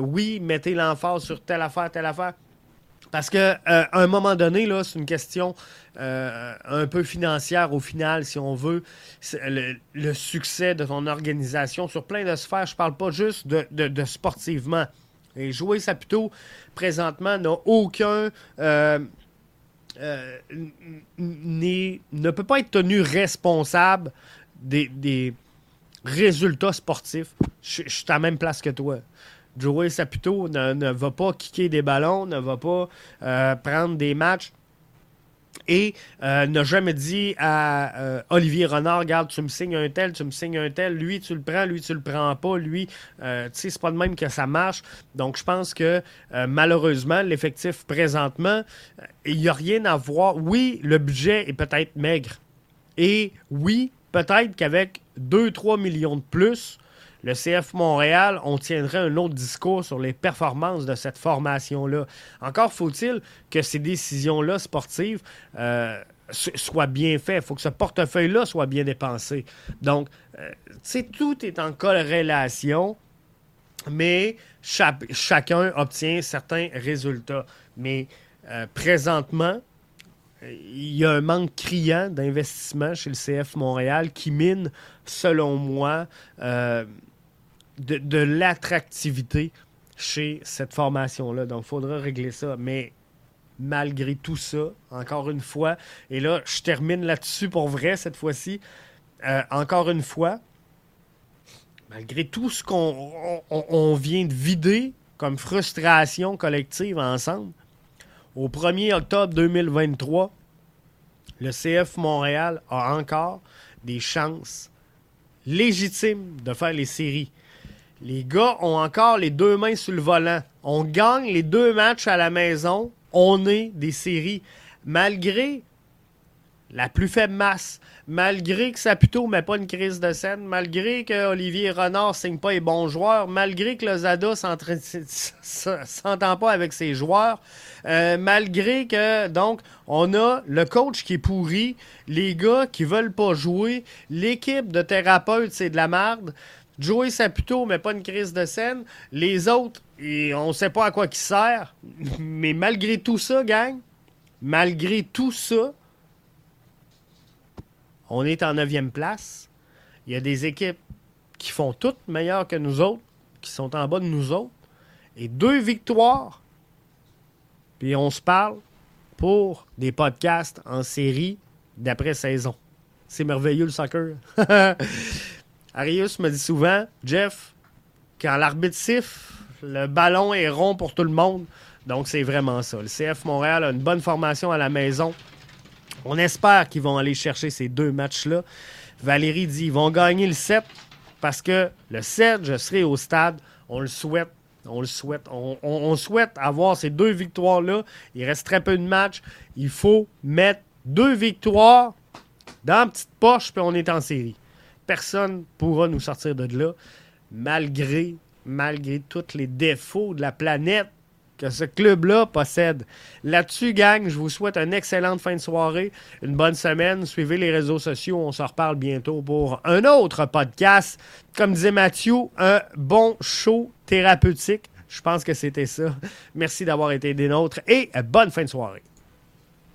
oui, mettez l'emphase sur telle affaire, telle affaire. Parce qu'à un moment donné, c'est une question euh, un peu financière au final, si on veut, le, succès de ton organisation sur plein de sphères. Je parle pas juste de, sportivement. Et jouer Saputo, présentement, n'a aucun. Euh, euh, ne peut pas être tenu responsable des, résultats sportifs. Je, suis à la même place que toi. Joey Saputo ne, ne, va pas kicker des ballons, ne va pas prendre des matchs et euh, n'a jamais dit à euh, Olivier Renard, regarde, tu me signes un tel, tu me signes un tel, lui tu le prends, lui tu le prends pas, lui, euh, tu sais, c'est pas de même que ça marche. Donc je pense que malheureusement, l'effectif présentement, il n'y a rien à voir. Oui, le budget est peut-être maigre. Et oui, peut-être qu'avec 2-3 millions de plus, le CF Montréal, on tiendrait un autre discours sur les performances de cette formation-là. Encore faut-il que ces décisions-là sportives euh, soient bien faites. Il faut que ce portefeuille-là soit bien dépensé. Donc, euh, tout est en corrélation, mais chacun obtient certains résultats. Mais euh, présentement, il y a un manque criant d'investissement chez le CF Montréal qui mine, selon moi, de, l'attractivité chez cette formation-là. Donc, il faudra régler ça. Mais malgré tout ça, encore une fois, et là, je termine là-dessus pour vrai cette fois-ci, euh, encore une fois, malgré tout ce qu'on vient de vider comme frustration collective ensemble, au 1er octobre 2023, le CF Montréal a encore des chances légitimes de faire les séries. Les gars ont encore les deux mains sur le volant. On gagne les deux matchs à la maison. On est des séries. Malgré la plus faible masse, malgré que Saputo ne met pas une crise de scène, malgré que Olivier Renard ne signe pas les bons joueurs, malgré que Lozada ne s'entend pas avec ses joueurs, euh, malgré que, donc, on a le coach qui est pourri, les gars qui veulent pas jouer, l'équipe de thérapeutes, c'est de la merde. Joey Saputo met pas une crise de scène. Les autres, on sait pas à quoi qui sert. Mais malgré tout ça, gang, malgré tout ça, on est en neuvième place. Il y a des équipes qui font toutes meilleures que nous autres, qui sont en bas de nous autres. Et deux victoires. Puis on se parle pour des podcasts en série d'après-saison. C'est merveilleux le soccer. Arius me dit souvent, Jeff, quand l'arbitre siffle, le ballon est rond pour tout le monde. Donc c'est vraiment ça. Le CF Montréal a une bonne formation à la maison. On espère qu'ils vont aller chercher ces deux matchs-là. Valérie dit ils vont gagner le 7 parce que le 7, je serai au stade. On le souhaite. On le souhaite. On, souhaite avoir ces deux victoires-là. Il reste très peu de matchs. Il faut mettre deux victoires dans la petite poche, puis on est en série. Personne pourra nous sortir de là, malgré, malgré tous les défauts de la planète que ce club-là possède. Là-dessus, gang, je vous souhaite une excellente fin de soirée, une bonne semaine. Suivez les réseaux sociaux. On se reparle bientôt pour un autre podcast. Comme disait Mathieu, un bon show thérapeutique. Je pense que c'était ça. Merci d'avoir été des nôtres et bonne fin de soirée.